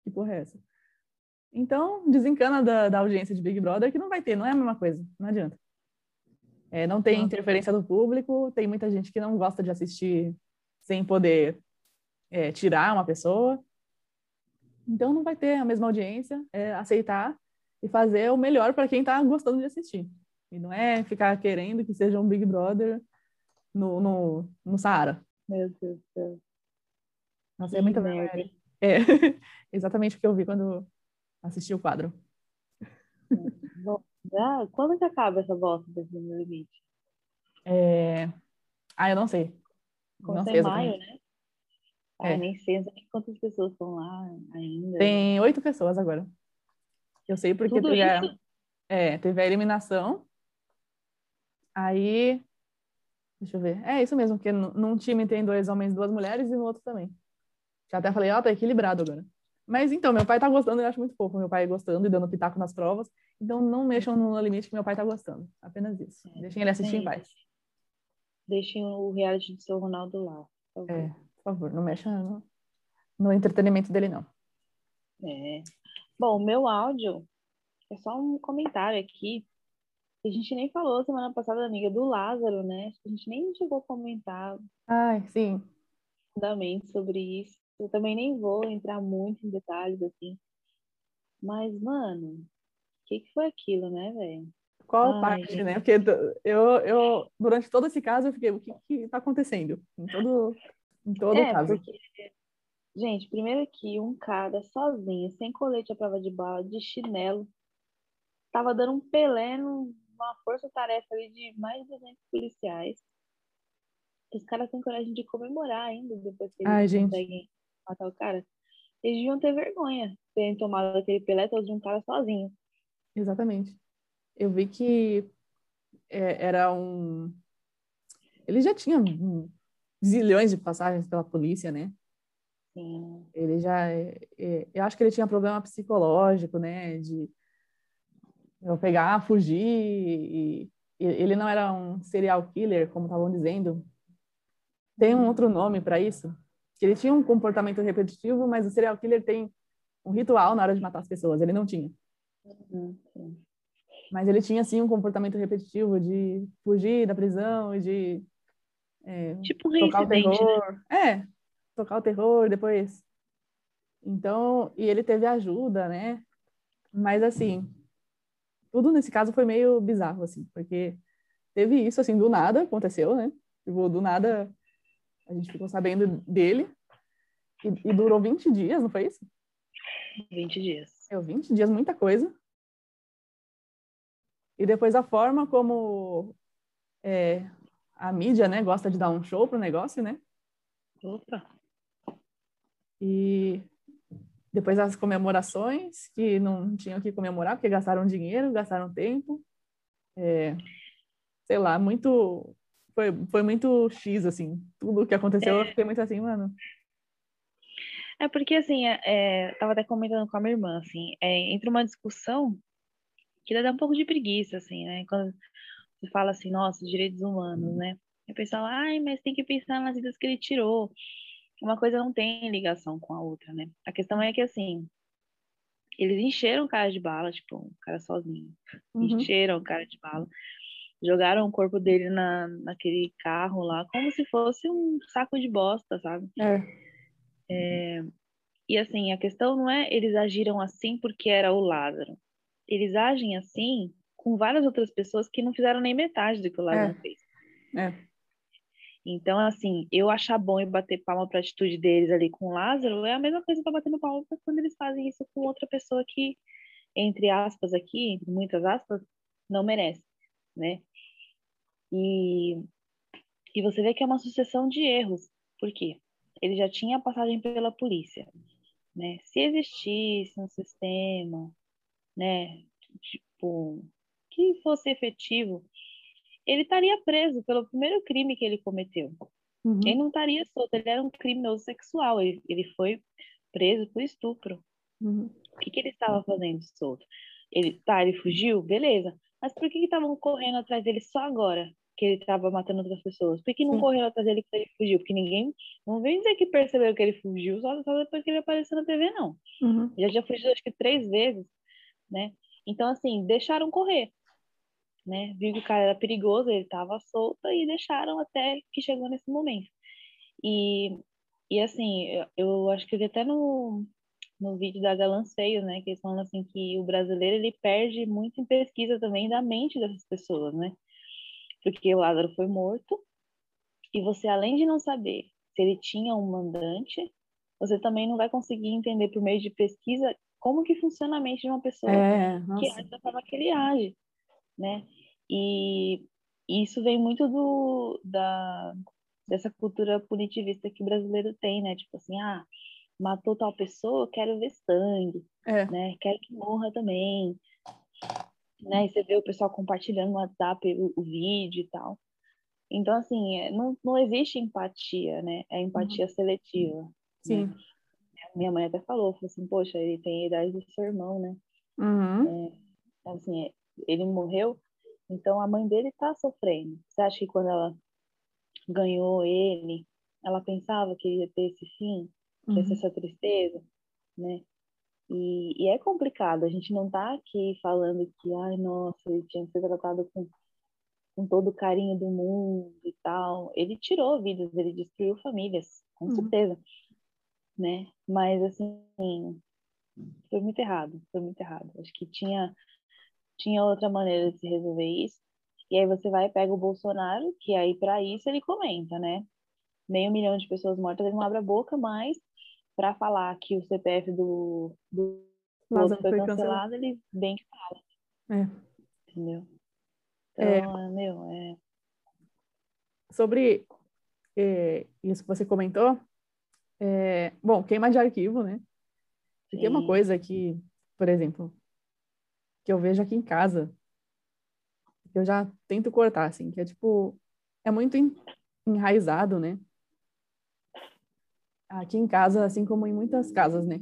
que porra é essa? Então, desencana da, da audiência de Big Brother que não vai ter, não é a mesma coisa, não adianta. É, não tem interferência do público, tem muita gente que não gosta de assistir sem poder é, tirar uma pessoa. Então, não vai ter a mesma audiência, é aceitar e fazer o melhor para quem está gostando de assistir. E não é ficar querendo que seja um Big Brother no, no, no Saara. Meu Deus do céu. Nossa, é muita merda. É, (laughs) exatamente o que eu vi quando assisti o quadro. Bom, já, quando que acaba essa bosta desse No Limite? É... Ah, eu não sei. Começa não sei em maio, né? Ah, é. nem sei quantas pessoas estão lá ainda. Tem oito pessoas agora. Eu sei porque Tudo teve, isso? a, é, teve a eliminação Aí, deixa eu ver. É isso mesmo, porque num time tem dois homens e duas mulheres e no outro também. Já até falei, ó, oh, tá equilibrado agora. Mas então, meu pai tá gostando, eu acho muito fofo meu pai gostando e dando pitaco nas provas. Então não mexam no limite que meu pai tá gostando. Apenas isso. É, Deixem ele assistir em paz. Deixem o reality do seu Ronaldo lá. Por é, por favor, não mexa no, no entretenimento dele, não. É. Bom, meu áudio é só um comentário aqui a gente nem falou semana passada, amiga, do Lázaro, né? A gente nem chegou a comentar. Ai, sim. Fundamente sobre isso. Eu também nem vou entrar muito em detalhes, assim. Mas, mano, o que, que foi aquilo, né, velho? Qual Ai, parte, gente. né? Porque eu, eu, durante todo esse caso, eu fiquei, o que que tá acontecendo? Em todo, em todo é, caso. Porque, gente, primeiro que um cara sozinho, sem colete à prova de bala, de chinelo, tava dando um pelé no uma força-tarefa ali de mais de 200 policiais. Os caras têm coragem de comemorar ainda depois que eles Ai, conseguem gente. matar o cara. Eles deviam ter vergonha de terem tomado aquele pelé de um cara sozinho. Exatamente. Eu vi que é, era um. Ele já tinha zilhões de passagens pela polícia, né? Sim. Ele já. É, é, eu acho que ele tinha problema psicológico, né? De eu pegar, fugir. E, ele não era um serial killer, como estavam dizendo. Tem um outro nome para isso. Que ele tinha um comportamento repetitivo, mas o serial killer tem um ritual na hora de matar as pessoas. Ele não tinha. Uhum, mas ele tinha, sim, um comportamento repetitivo de fugir da prisão e de é, tipo um tocar o né? terror. Né? É, tocar o terror depois. Então, e ele teve ajuda, né? Mas assim, tudo nesse caso foi meio bizarro, assim, porque teve isso, assim, do nada, aconteceu, né? Tipo, do nada a gente ficou sabendo dele e, e durou 20 dias, não foi isso? 20 dias. Deu 20 dias, muita coisa. E depois a forma como é, a mídia, né, gosta de dar um show pro negócio, né? Opa! E depois as comemorações, que não tinham que comemorar, porque gastaram dinheiro, gastaram tempo. É, sei lá, muito. Foi, foi muito X, assim. Tudo que aconteceu, é. eu fiquei muito assim, mano. É porque, assim, é, é, tava até comentando com a minha irmã, assim, é, entre uma discussão que dá um pouco de preguiça, assim, né? Quando você fala assim, nossa, direitos humanos, né? E o pessoal, ai, mas tem que pensar nas vidas que ele tirou uma coisa não tem ligação com a outra, né? A questão é que, assim, eles encheram o cara de bala, tipo, um cara sozinho. Uhum. Encheram o cara de bala. jogaram o corpo dele na, naquele carro lá como se fosse um saco de bosta, sabe? É. É, e assim, a questão não é eles agiram assim porque era o Lázaro. Eles agem assim com várias outras pessoas que não fizeram nem metade do que o Lázaro É. fez. É. Então, assim, eu achar bom e bater palma pra atitude deles ali com o Lázaro é a mesma coisa que eu batendo palma quando eles fazem isso com outra pessoa que, entre aspas aqui, entre muitas aspas, não merece, né? E, e você vê que é uma sucessão de erros. Por quê? Ele já tinha passagem pela polícia, né? Se existisse um sistema, né, tipo, que fosse efetivo, ele estaria preso pelo primeiro crime que ele cometeu. Uhum. Ele não estaria solto, ele era um criminoso sexual, ele, ele foi preso por estupro. Uhum. O que, que ele estava fazendo solto? Ele, tá, ele fugiu, beleza. Mas por que estavam correndo atrás dele só agora que ele estava matando outras pessoas? Por que não Sim. correram atrás dele quando ele fugiu? Porque ninguém, não vem dizer que perceberam que ele fugiu só, só depois que ele apareceu na TV, não. Uhum. Já já fugiu acho que três vezes, né? Então, assim, deixaram correr, né? Viu que o cara era perigoso, ele estava solto e deixaram até que chegou nesse momento. E, e assim, eu, eu acho que eu vi até no, no vídeo da Galanceio, né? Que eles falam assim que o brasileiro, ele perde muito em pesquisa também da mente dessas pessoas, né? Porque o Lázaro foi morto e você, além de não saber se ele tinha um mandante, você também não vai conseguir entender por meio de pesquisa como que funciona a mente de uma pessoa É, que age da forma que ele age, né? E isso vem muito do da dessa cultura punitivista que o brasileiro tem, né? Tipo assim, ah, matou tal pessoa, quero ver sangue, É. né? Quero que morra também, né? E você vê o pessoal compartilhando no WhatsApp o, o vídeo e tal. Então, assim, é, não, não existe empatia, né? É empatia seletiva. Sim. Minha mãe até falou, falou assim, poxa, ele tem a idade do seu irmão, né? Uhum. assim, ele morreu, então a mãe dele tá sofrendo. Você acha que quando ela ganhou ele, ela pensava que ia ter esse fim, Uhum. essa tristeza, né? E, e é complicado, a gente não tá aqui falando que, ai, nossa, ele tinha que ser tratado com, com todo o carinho do mundo e tal. Ele tirou vidas, ele destruiu famílias, com Uhum. certeza, né? Mas, assim, foi muito errado, foi muito errado. Acho que tinha, tinha outra maneira de se resolver isso. E aí você vai e pega o Bolsonaro, que aí para isso ele comenta, né? Meio milhão de pessoas mortas, ele não abre a boca, mas para falar que o CPF do, do outro foi cancelado, cancelado. ele bem que fala, É. entendeu? É. Então, meu, é. Sobre eh, isso que você comentou, é, bom, queima de arquivo, né? E tem uma sim, coisa que, por exemplo, que eu vejo aqui em casa, que eu já tento cortar, assim, que é tipo, é muito en- enraizado, né? Aqui em casa, assim como em muitas casas, né?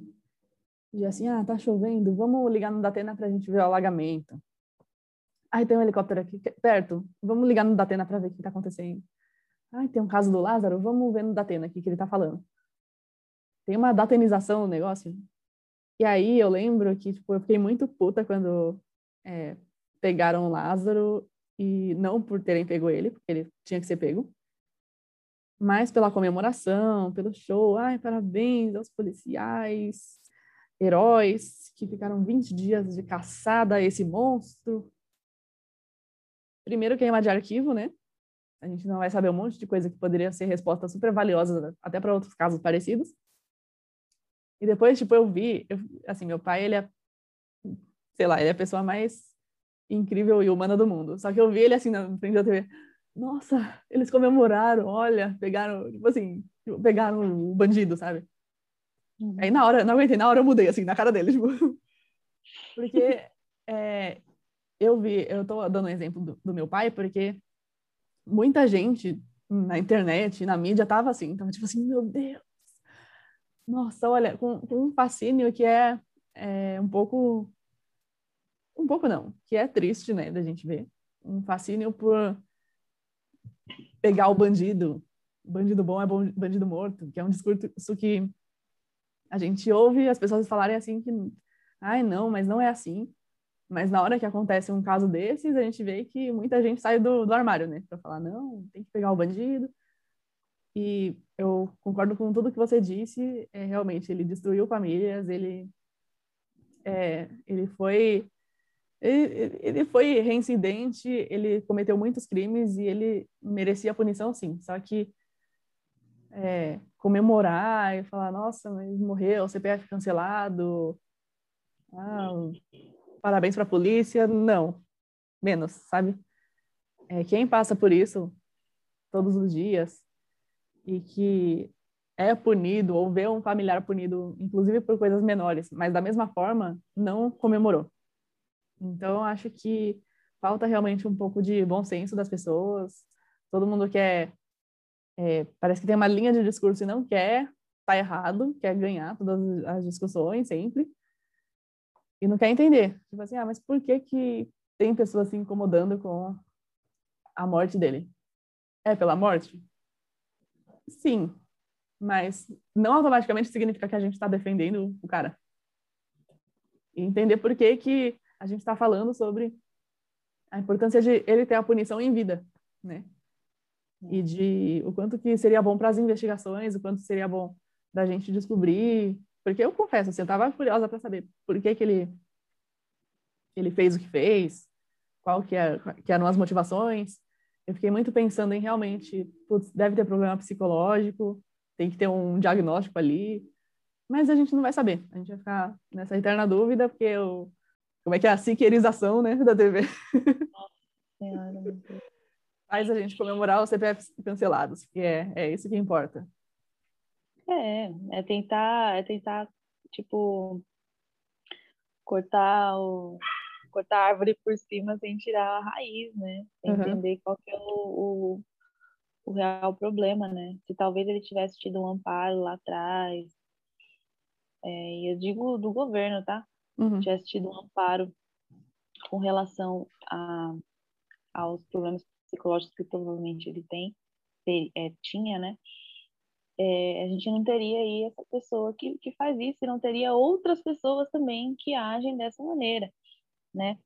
De assim, ah, tá chovendo, vamos ligar no Datena pra gente ver o alagamento. Ai, tem um helicóptero aqui perto, vamos ligar no Datena pra ver o que tá acontecendo. Ai, tem um caso do Lázaro, vamos ver no Datena aqui que ele tá falando. Tem uma datenização no negócio. E aí eu lembro que, tipo, eu fiquei muito puta quando é, pegaram o Lázaro e não por terem pego ele, porque ele tinha que ser pego, mas pela comemoração, pelo show. Ai, parabéns aos policiais, heróis que ficaram 20 dias de caçada a esse monstro. Primeiro queima de arquivo, né? A gente não vai saber um monte de coisa que poderia ser resposta super valiosa até para outros casos parecidos. E depois, tipo, eu vi, eu- assim, meu pai, ele é, sei lá, ele é a pessoa mais incrível e humana do mundo. Só que eu vi ele assim na frente da TV. Nossa, eles comemoraram, olha, pegaram, tipo assim, tipo, pegaram o bandido, sabe? Uhum. Aí na hora, não aguentei, na hora eu mudei, assim, na cara dele, tipo. (laughs) Porque é, eu vi, eu tô dando um exemplo do, do meu pai, porque muita gente na internet, na mídia, tava assim, tava tipo assim, meu Deus, nossa, olha, com, com um fascínio que é, é um pouco, um pouco não, que é triste, né, da gente ver, um fascínio por pegar o bandido, bandido bom é bom, bandido morto, que é um discurso que a gente ouve as pessoas falarem assim que, ai, não, mas não é assim, Mas na hora que acontece um caso desses, a gente vê que muita gente sai do, do armário, né? Para falar, não, tem que pegar o bandido. E eu concordo com tudo que você disse. É, realmente, ele destruiu famílias, ele, é, ele foi ele, ele foi reincidente, ele cometeu muitos crimes e ele merecia punição, sim. Só que é, comemorar e falar, nossa, mas morreu, CPF cancelado, ah, parabéns para a polícia, não, menos, sabe? É, quem passa por isso todos os dias e que é punido ou vê um familiar punido, inclusive por coisas menores, mas da mesma forma, não comemorou. Então, acho que falta realmente um pouco de bom senso das pessoas. Todo mundo quer é, parece que tem uma linha de discurso e não quer, tá errado, quer ganhar todas as discussões sempre, e não quer entender. Tipo assim, ah, mas por que que tem pessoas se incomodando com a morte dele? É pela morte? Sim, mas não automaticamente significa que a gente está defendendo o cara. E entender por que que a gente está falando sobre a importância de ele ter a punição em vida, né? e de o quanto que seria bom para as investigações, o quanto seria bom da gente descobrir, porque eu confesso, assim, eu estava curiosa para saber por que que ele ele fez o que fez, qual que, é, que eram as motivações. Eu fiquei muito pensando em realmente, putz, deve ter problema psicológico, tem que ter um diagnóstico ali, mas a gente não vai saber. A gente vai ficar nessa eterna dúvida, porque eu, como é que é a siqueirização, né, da TV. Faz a gente comemorar os CPFs cancelados, que é, é isso que importa. É, é tentar, é tentar, tipo, cortar o cortar a árvore por cima sem tirar a raiz, né? Sem uhum. entender qual que é o, o, o, real problema, né? Se talvez ele tivesse tido um amparo lá atrás, é, e eu digo do governo, tá? Uhum. Tivesse tido um amparo com relação a, aos problemas psicológicos que provavelmente ele tem, ter, é, tinha, né? É, a gente não teria aí essa pessoa que, que faz isso e não teria outras pessoas também que agem dessa maneira, né?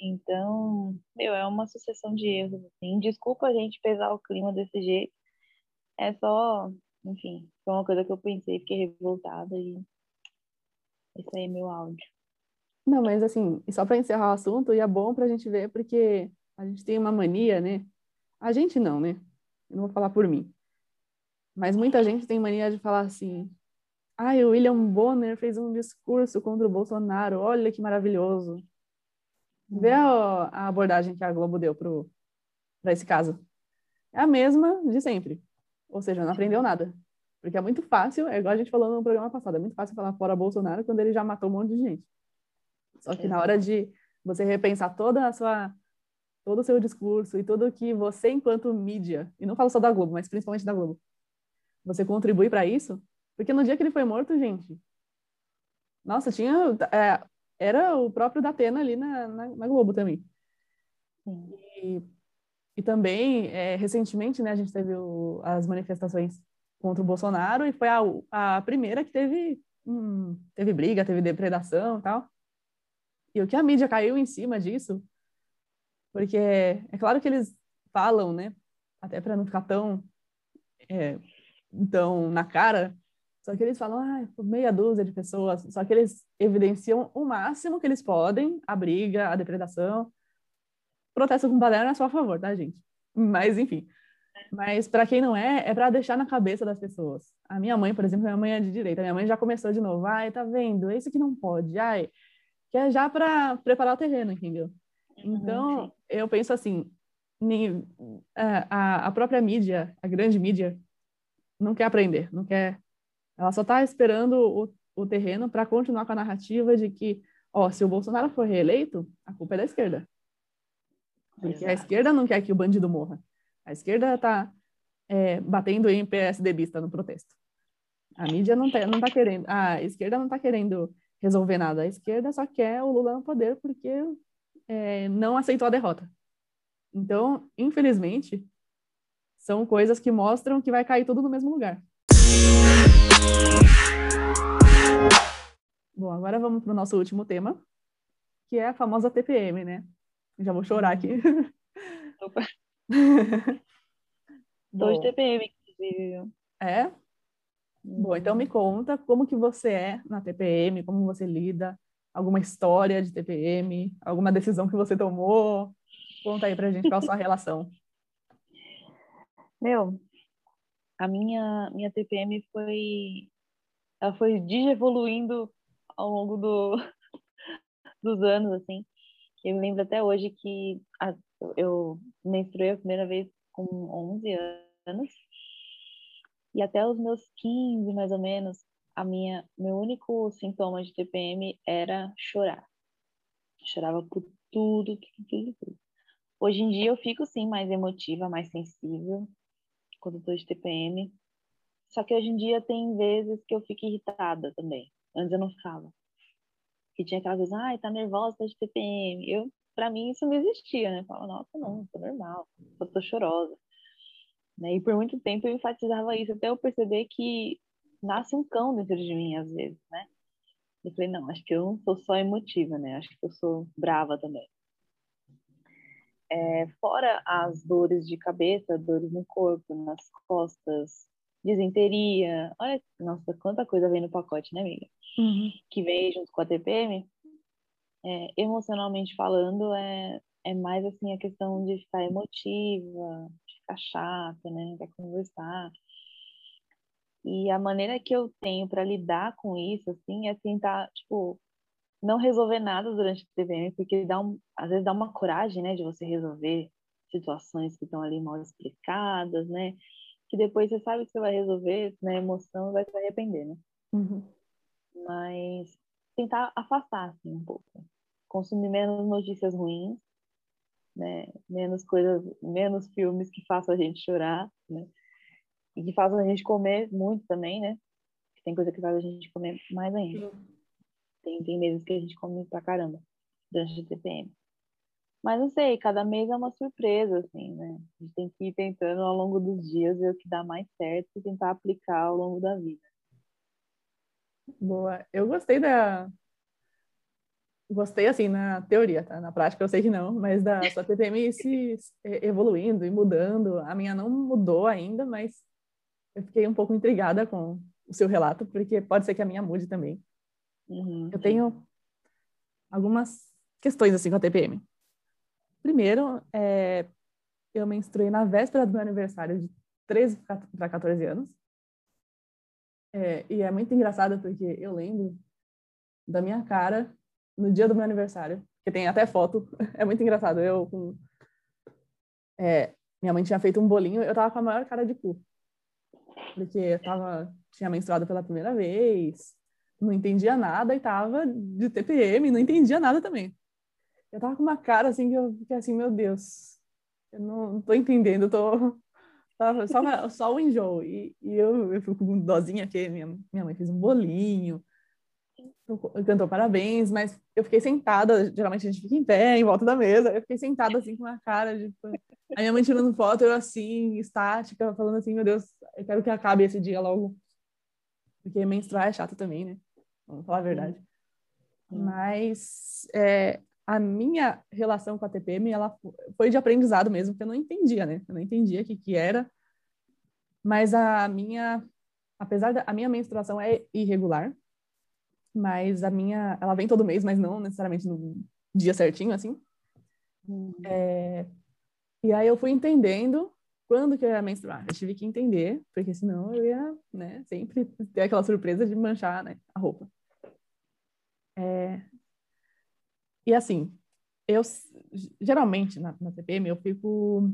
Então, meu, é uma sucessão de erros, assim. Desculpa a gente pesar o clima desse jeito. É só, enfim, foi uma coisa que eu pensei, fiquei revoltada e esse aí é meu áudio. Não, mas assim, só para encerrar o assunto, e é bom para a gente ver, porque a gente tem uma mania, né? A gente não, né? Eu não vou falar por mim. Mas muita gente tem mania de falar assim: ah, o William Bonner fez um discurso contra o Bolsonaro, olha que maravilhoso. Vê a, a abordagem que a Globo deu para esse caso. É a mesma de sempre. Ou seja, não aprendeu nada. Porque é muito fácil, é igual a gente falou no programa passado, é muito fácil falar fora Bolsonaro quando ele já matou um monte de gente. Só que na hora de você repensar toda a sua todo o seu discurso e tudo que você, enquanto mídia, e não falo só da Globo, mas principalmente da Globo, você contribui para isso? Porque no dia que ele foi morto, gente, nossa, tinha. É, era o próprio Datena ali na, na, na Globo também. E, e também, é, recentemente, né, a gente teve o, as manifestações contra o Bolsonaro e foi a, a primeira que teve, hum, teve briga, teve depredação e tal. E o que a mídia caiu em cima disso porque é claro que eles falam, né? Até para não ficar tão, é, tão na cara, só que eles falam, ah, meia dúzia de pessoas, só que eles evidenciam o máximo que eles podem, a briga, a depredação. Protesto com baderna é só a favor, tá, gente? Mas, enfim. Mas para quem não é, é para deixar na cabeça das pessoas. A minha mãe, por exemplo, minha mãe é de direita. A minha mãe já começou de novo. Ai, tá vendo? É isso que não pode. Ai, que é já para preparar o terreno, entendeu? Então, eu penso assim, a, a própria mídia, a grande mídia, não quer aprender, não quer. Ela só está esperando o, o terreno para continuar com a narrativa de que, ó, se o Bolsonaro for reeleito, a culpa é da esquerda. Porque Exato. a esquerda não quer que o bandido morra. A esquerda está é, batendo em PSDBista no protesto. A mídia não está não tá querendo, a esquerda não está querendo resolver nada. A esquerda só quer o Lula no poder porque é, não aceitou a derrota. Então, infelizmente, são coisas que mostram que vai cair tudo no mesmo lugar. Bom, agora vamos para o nosso último tema, que é a famosa TPM, né? Já vou chorar aqui. Opa. (laughs) Dois TPM, inclusive. É? Bom, então me conta como que você é na TPM, como você lida, alguma história de TPM, alguma decisão que você tomou. Conta aí pra gente qual a sua (laughs) relação. Meu, a minha, minha TPM foi. Ela foi digievoluindo ao longo do, (laughs) dos anos, assim. Eu lembro até hoje que a, eu menstruei a primeira vez com 11 anos. E até os meus 15, mais ou menos, a minha, meu único sintoma de TPM era chorar. chorava por tudo, tudo, tudo, tudo. Hoje em dia eu fico sim mais emotiva, mais sensível quando estou de TPM. Só que hoje em dia tem vezes que eu fico irritada também. Antes eu não ficava. Que tinha aquela coisa, ai, tá nervosa, tá de TPM. Eu, pra mim, isso não existia, né? Eu falava, nossa, não, tô normal, eu tô chorosa. Né? E por muito tempo eu enfatizava isso, até eu perceber que nasce um cão dentro de mim, às vezes, né? Eu falei, não, acho que eu não sou só emotiva, né? Acho que eu sou brava também. É, fora as dores de cabeça, dores no corpo, nas costas, disenteria, olha, nossa, quanta coisa vem no pacote, né, amiga? Uhum. Que vem junto com a TPM. É, emocionalmente falando, é, é mais assim a questão de ficar emotiva, de ficar chata, né? Quer conversar. E a maneira que eu tenho para lidar com isso, assim, é tentar, tipo, não resolver nada durante o TPM, porque dá um, às vezes dá uma coragem, né, de você resolver situações que estão ali mal explicadas, né? Que depois você sabe que você vai resolver na né, emoção vai se arrepender, né? Uhum. Mas tentar afastar, assim, um pouco. Consumir menos notícias ruins, né? Menos coisas, menos filmes que façam a gente chorar, né? E que façam a gente comer muito também, né? Tem coisa que faz a gente comer mais ainda. Tem, tem meses que a gente come pra caramba durante o TPM. Mas não sei, cada mês é uma surpresa, assim, né? A gente tem que ir tentando ao longo dos dias ver o que dá mais certo e tentar aplicar ao longo da vida. Boa. Eu gostei da. Gostei, assim, na teoria, tá? Na prática eu sei que não, mas da (laughs) sua TPM se evoluindo e mudando. A minha não mudou ainda, mas eu fiquei um pouco intrigada com o seu relato, porque pode ser que a minha mude também. Uhum. Eu tenho algumas questões assim com a TPM. Primeiro, é, eu menstruei na véspera do meu aniversário de 13 para 14 anos. É, e é muito engraçado porque eu lembro da minha cara no dia do meu aniversário, que tem até foto. (laughs) É muito engraçado. Eu com é, minha mãe tinha feito um bolinho, eu tava com a maior cara de cu porque eu tava, tinha menstruado pela primeira vez, não entendia nada e tava de TPM, não entendia nada também. Eu tava com uma cara assim que eu fiquei assim, meu Deus, eu não, tô entendendo, eu tô tava só, só o enjoo. E, e eu, eu fico com dozinha que minha, minha mãe fez um bolinho, cantou parabéns, mas eu fiquei sentada, geralmente a gente fica em pé, em volta da mesa, eu fiquei sentada assim com uma cara de... Tipo, a minha mãe tirando foto, eu assim, estática, falando assim, meu Deus, eu quero que acabe esse dia logo. Porque menstruar é chato também, né? Vamos falar a verdade. Mas é, a minha relação com a TPM, ela foi de aprendizado mesmo, porque eu não entendia, né? Eu não entendia o que que era. Mas a minha, apesar da a minha menstruação é irregular, mas a minha, ela vem todo mês, mas não necessariamente no dia certinho, assim. Hum. É, e aí eu fui entendendo quando que eu ia menstruar. Eu tive que entender, porque senão eu ia, né, sempre ter aquela surpresa de manchar, né, a roupa. É... E assim, eu geralmente na, na TPM eu fico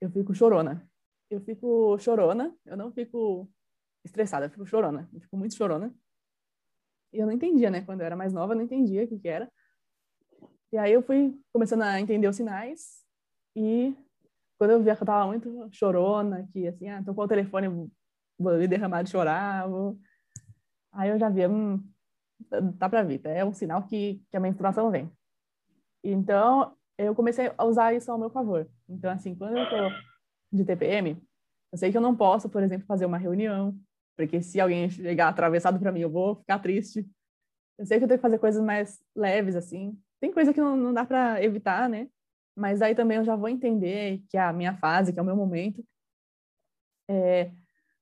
eu fico chorona. Eu fico chorona, eu não fico estressada, eu fico chorona. Eu fico muito chorona. E eu não entendia, né? Quando eu era mais nova, eu não entendia o que, que era. E aí eu fui começando a entender os sinais. E quando eu via que eu tava muito chorona, que assim, ah, tô com o telefone, vou me derramar de chorar. Vou... Aí eu já via, hum, tá pra vir, é um sinal que, que a menstruação vem. Então, eu comecei a usar isso ao meu favor. Então, assim, quando eu tô de TPM, eu sei que eu não posso, por exemplo, fazer uma reunião, porque se alguém chegar atravessado para mim, eu vou ficar triste. Eu sei que eu tenho que fazer coisas mais leves, assim. tem coisa que não, não dá para evitar, né? Mas aí também eu já vou entender que é a minha fase, que é o meu momento. É,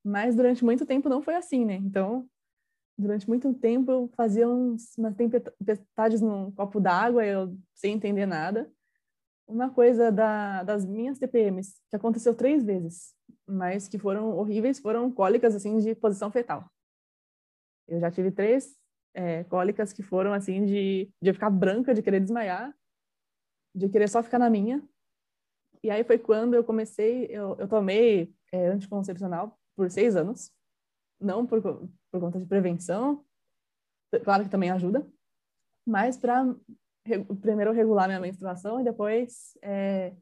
mas durante muito tempo não foi assim, né? Então, durante muito tempo eu fazia uns, umas tempestades num copo d'água, eu sem entender nada. Uma coisa da, das minhas TPMs, que aconteceu três vezes, mas que foram horríveis, foram cólicas, assim, de posição fetal. Eu já tive três é, cólicas que foram assim de, de ficar branca, de querer desmaiar, de querer só ficar na minha. E aí foi quando eu comecei, eu, eu tomei é, anticoncepcional por seis anos, não por, por conta de prevenção, claro que também ajuda, mas para primeiro regular minha menstruação e depois é,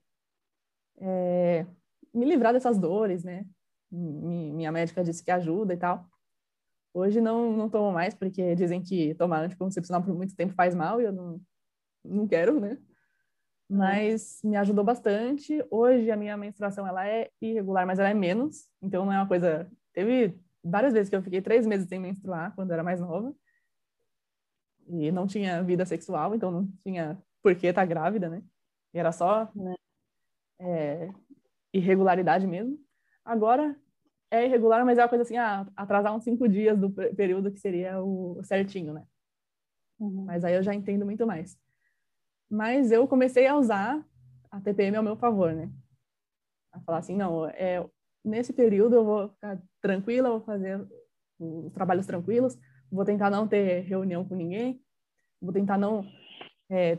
é, me livrar dessas dores, né? minha médica disse que ajuda e tal. Hoje não, não tomo mais, porque dizem que tomar anticoncepcional por muito tempo faz mal e eu não, não quero, né? Mas me ajudou bastante. Hoje a minha menstruação ela é irregular, mas ela é menos. Então não é uma coisa. Teve várias vezes que eu fiquei três meses sem menstruar quando era mais nova. E não tinha vida sexual, então não tinha por que estar tá grávida, né? E era só né? é, irregularidade mesmo. Agora é irregular, mas é uma coisa assim, ah, atrasar uns cinco dias do período que seria o certinho, né? Uhum. Mas aí eu já entendo muito mais. Mas eu comecei a usar a TPM ao meu favor, né? A falar assim, não, é, nesse período eu vou ficar tranquila, vou fazer os trabalhos tranquilos, vou tentar não ter reunião com ninguém, vou tentar não é,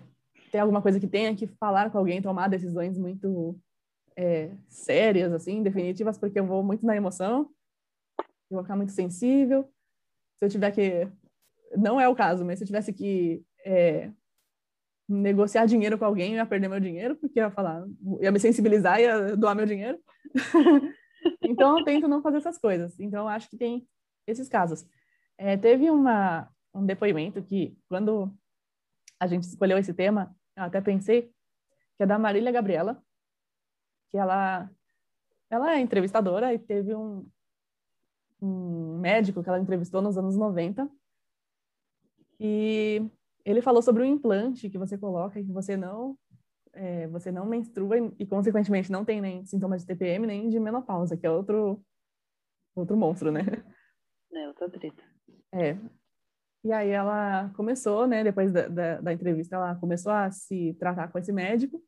ter alguma coisa que tenha que falar com alguém, tomar decisões muito é, sérias, assim, definitivas, porque eu vou muito na emoção, eu vou ficar muito sensível. Se eu tiver que. Não é o caso, mas se eu tivesse que é, negociar dinheiro com alguém, eu ia perder meu dinheiro, porque ia falar, ia me sensibilizar ia doar meu dinheiro. (laughs) então, eu tento não fazer essas coisas. Então, eu acho que tem esses casos. É, teve uma, um depoimento que, quando a gente escolheu esse tema, eu até pensei, que é da Marília Gabriela, que ela ela é entrevistadora e teve um, um médico que ela entrevistou nos anos 90 e ele falou sobre o implante que você coloca e que você não é, você não menstrua e, e, consequentemente não tem nem sintomas de TPM nem de menopausa que é outro outro monstro né é outra treta é e aí ela começou né depois da, da, da entrevista ela começou a se tratar com esse médico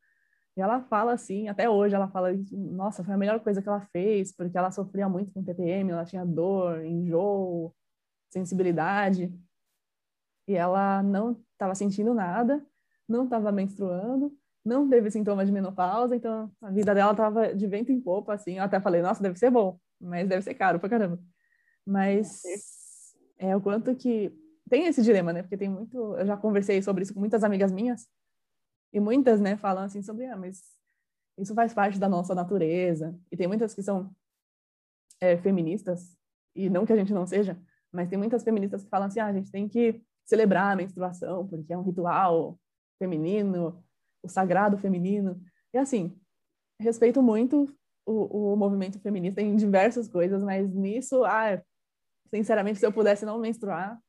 e ela fala assim, até hoje ela fala, nossa, foi a melhor coisa que ela fez, porque ela sofria muito com TPM, ela tinha dor, enjoo, sensibilidade. E ela não estava sentindo nada, não estava menstruando, não teve sintoma de menopausa, então a vida dela estava de vento em popa, assim. Eu até falei, nossa, deve ser bom, mas deve ser caro pra caramba. Mas é o quanto que tem esse dilema, né? Porque tem muito, eu já conversei sobre isso com muitas amigas minhas, e muitas, né, falam assim sobre, ah, mas isso faz parte da nossa natureza. E tem muitas que são é, feministas, e não que a gente não seja, mas tem muitas feministas que falam assim, ah, a gente tem que celebrar a menstruação, porque é um ritual feminino, o sagrado feminino. E assim, respeito muito o, o movimento feminista em diversas coisas, mas nisso, ah, sinceramente, se eu pudesse não menstruar,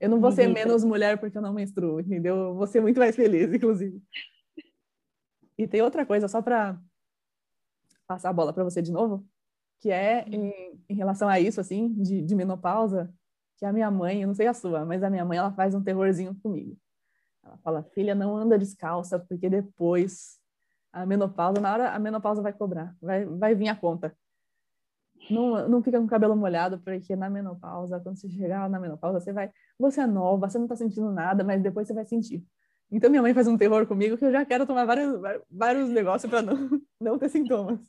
eu não vou ser menos mulher porque eu não menstruo, entendeu? Eu vou ser muito mais feliz, (laughs) inclusive. E tem outra coisa, só para passar a bola para você de novo, que é em, em relação a isso, assim, de, de, menopausa, que a minha mãe, eu não sei a sua, mas a minha mãe, ela faz um terrorzinho comigo. Ela fala, filha, não anda descalça, porque depois a menopausa, na hora a menopausa vai cobrar, vai, vai vir a conta. Não, não fica com o cabelo molhado, porque na menopausa, quando você chegar na menopausa, você vai. Você é nova, você não tá sentindo nada, mas depois você vai sentir. Então minha mãe faz um terror comigo que eu já quero tomar vários, vários negócios para não, (laughs) não ter sintomas.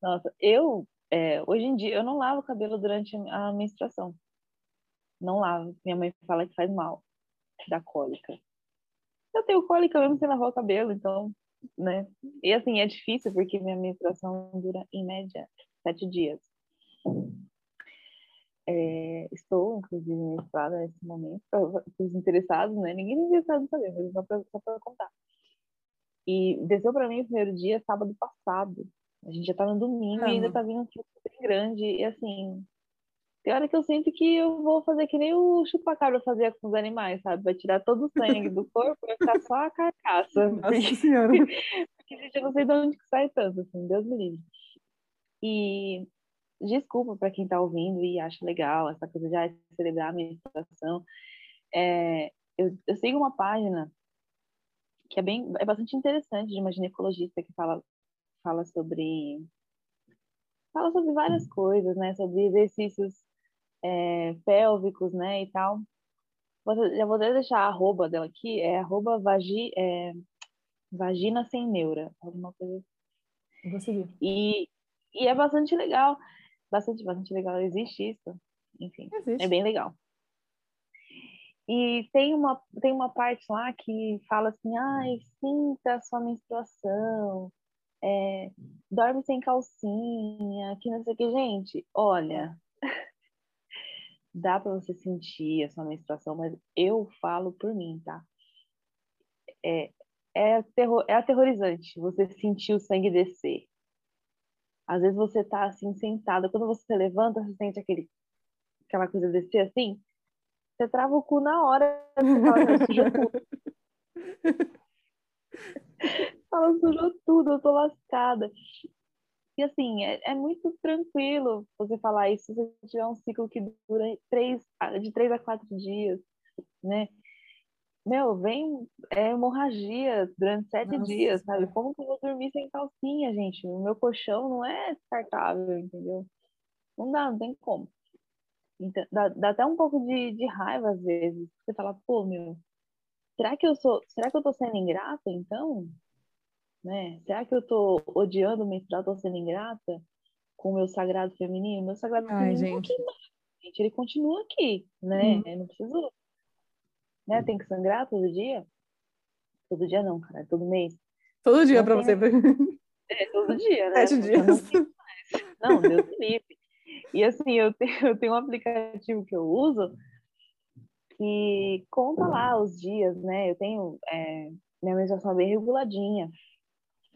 Nossa, eu, é, hoje em dia, eu não lavo o cabelo durante a menstruação. Não lavo. Minha mãe fala que faz mal, da cólica. Eu tenho cólica mesmo sem lavar o cabelo, então né? E assim, é difícil porque minha menstruação dura em média sete dias. É, estou, inclusive, menstruada nesse momento, para os interessados, né? Ninguém é interessado em saber, mas só para contar. E desceu para mim o primeiro dia, sábado passado. A gente já tá no domingo ah, e ainda tá vindo um fluxo bem grande. E assim, Tem hora que eu sinto que eu vou fazer que nem o chupacabra fazia com os animais, sabe? Vai tirar todo o sangue do corpo e vai ficar só a carcaça. (laughs) Nossa porque, senhora. porque, gente, eu não sei de onde que sai tanto, assim, Deus me livre. E desculpa para quem está ouvindo e acha legal essa coisa de ah, celebrar a menstruação. É, eu, eu sigo uma página que é bem é bastante interessante de uma ginecologista que fala fala sobre fala sobre várias coisas, né? Sobre exercícios é, pélvicos, né? E tal. Já vou deixar a arroba dela aqui, é arroba vagi, é, vagina sem neura, alguma coisa assim. Vou seguir. E, e é bastante legal. Bastante, bastante legal. Existe isso. Enfim, Existe. é bem legal. E tem uma, tem uma parte lá que fala assim, ai, sinta a sua menstruação, é, dorme sem calcinha, que não sei o que. Gente, olha, dá para você sentir a sua menstruação, mas eu falo por mim, tá? É, é, terror, é aterrorizante você sentir o sangue descer. Às vezes você tá assim sentada, quando você levanta, você sente aquele, aquela coisa descer assim, você trava o cu na hora, você fala, sujou tudo. (laughs) Fala, sujou tudo, eu tô lascada. E assim, é, é, muito tranquilo você falar isso se você tiver um ciclo que dura três, de três a quatro dias, né? Meu, vem é, hemorragia durante sete Nossa. dias, sabe? Como que eu vou dormir sem calcinha, gente? O meu colchão não é descartável, entendeu? Não dá, não tem como. Então, dá, dá até um pouco de, de raiva às vezes. Você fala, pô, meu, será que eu sou, será que eu tô sendo ingrata então? Né? Será que eu tô odiando menstruar, tô sendo ingrata com o meu sagrado feminino? Meu sagrado Ai, feminino gente. Tá gente, ele continua aqui, né? Hum. Eu não preciso, né? Tem que sangrar todo dia? Todo dia não, cara, todo mês. Todo dia tem- você. (laughs) É, todo dia, né? Sete dias. Não, Deus me livre. E assim, eu tenho, eu tenho um aplicativo que eu uso que conta lá os dias, né? Eu tenho. é, minha menstruação é bem reguladinha.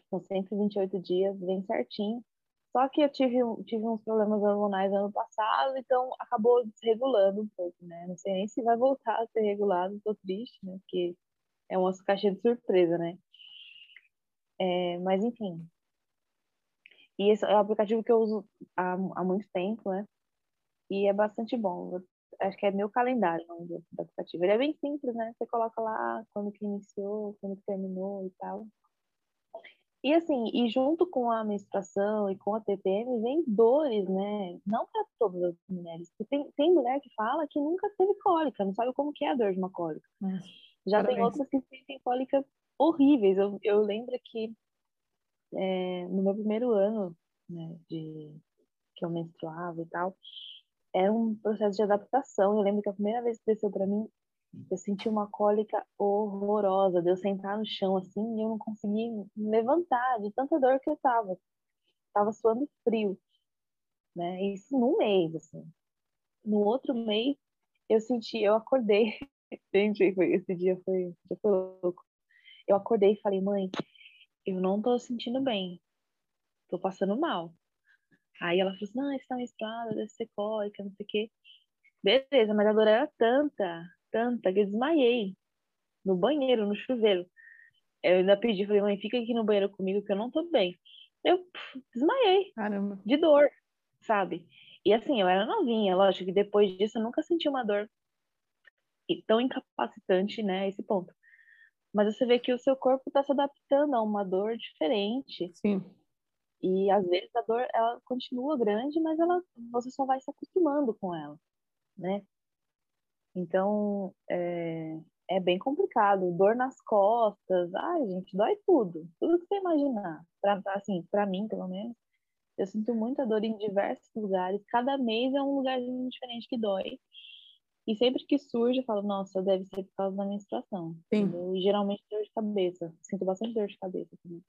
São 128 dias, bem certinho. Só que eu tive, um- tive uns problemas hormonais ano passado, então acabou desregulando um pouco, né? Não sei nem se vai voltar a ser regulado, tô triste, né? Porque é uma caixinha de surpresa, né? É, mas enfim. E esse é o aplicativo que eu uso há, há muito tempo, né? E é bastante bom. Acho que é meu calendário o nome do, do aplicativo. Ele é bem simples, né? Você coloca lá quando que iniciou, quando que terminou e tal. E assim, e junto com a menstruação e com a TPM vem dores, né? Não para todas as mulheres. Tem, tem mulher que fala que nunca teve cólica, não sabe como que é a dor de uma cólica. Nossa, Já tem Parabéns. outras que sentem cólicas horríveis. Eu, eu lembro que é, no meu primeiro ano né, de que eu menstruava e tal, era um processo de adaptação. Eu lembro que a primeira vez que desceu para mim, eu senti uma cólica horrorosa, de eu sentar no chão assim e eu não conseguia me levantar de tanta dor que eu tava. Tava suando frio, né? Isso num mês, assim. No outro mês, eu senti, eu acordei. (laughs) Gente, esse dia foi, já foi louco. Eu acordei e falei, mãe, eu não tô sentindo bem. Tô passando mal. Aí ela falou assim, não, você tá menstruada, deve ser cólica, não sei o quê. Beleza, mas a dor era tanta, tanta, que eu desmaiei. No banheiro, no chuveiro. Eu ainda pedi, falei, mãe, fica aqui no banheiro comigo que eu não tô bem. Eu pff, desmaiei Caramba. de dor, sabe? E assim, eu era novinha, lógico que depois disso eu nunca senti uma dor e tão incapacitante, né, esse ponto. Mas você vê que o seu corpo está se adaptando a uma dor diferente Sim. e às vezes a dor ela continua grande, mas ela você só vai se acostumando com ela, né? Então é, é bem complicado. Dor nas costas, ai gente, dói tudo, tudo que você imaginar. Pra, assim, para mim pelo menos, eu sinto muita dor em diversos lugares. Cada mês é um lugarzinho diferente que dói. E sempre que surge, eu falo, nossa, deve ser por causa da menstruação. Sim. E geralmente dor de cabeça. Sinto bastante dor de cabeça também.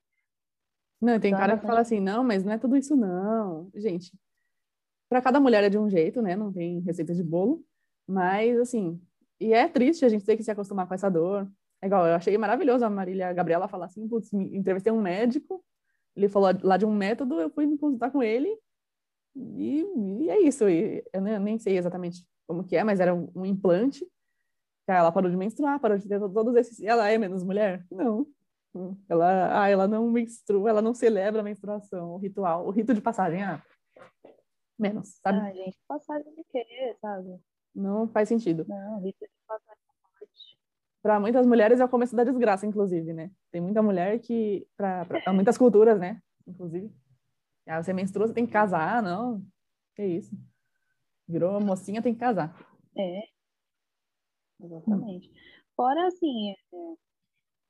Não, tem Então cara que fala assim, não, mas não é tudo isso não. Gente, para cada mulher é de um jeito, né? Não tem receita de bolo, mas assim, e é triste a gente ter que se acostumar com essa dor. É igual, eu achei maravilhoso a Marília Gabriela falar assim, putz, entrevistei um médico, ele falou lá de um método, eu fui me consultar com ele, E, e é isso. E eu nem sei exatamente como que é, mas era um, um implante. Ela parou de menstruar, parou de ter todos esses. Ela é menos mulher? Não. Ela, ah, ela não menstrua, ela não celebra a menstruação, o ritual, o rito de passagem, ah, menos, sabe? Ah, gente, passagem de quê, sabe? Não faz sentido. Não, de passagem para muitas mulheres é o começo da desgraça, inclusive, né? Tem muita mulher que, para muitas culturas, né? Inclusive, ah, você menstrua, você tem que casar, não? Que isso? Virou mocinha, tem que casar. É, exatamente. Fora, assim, é,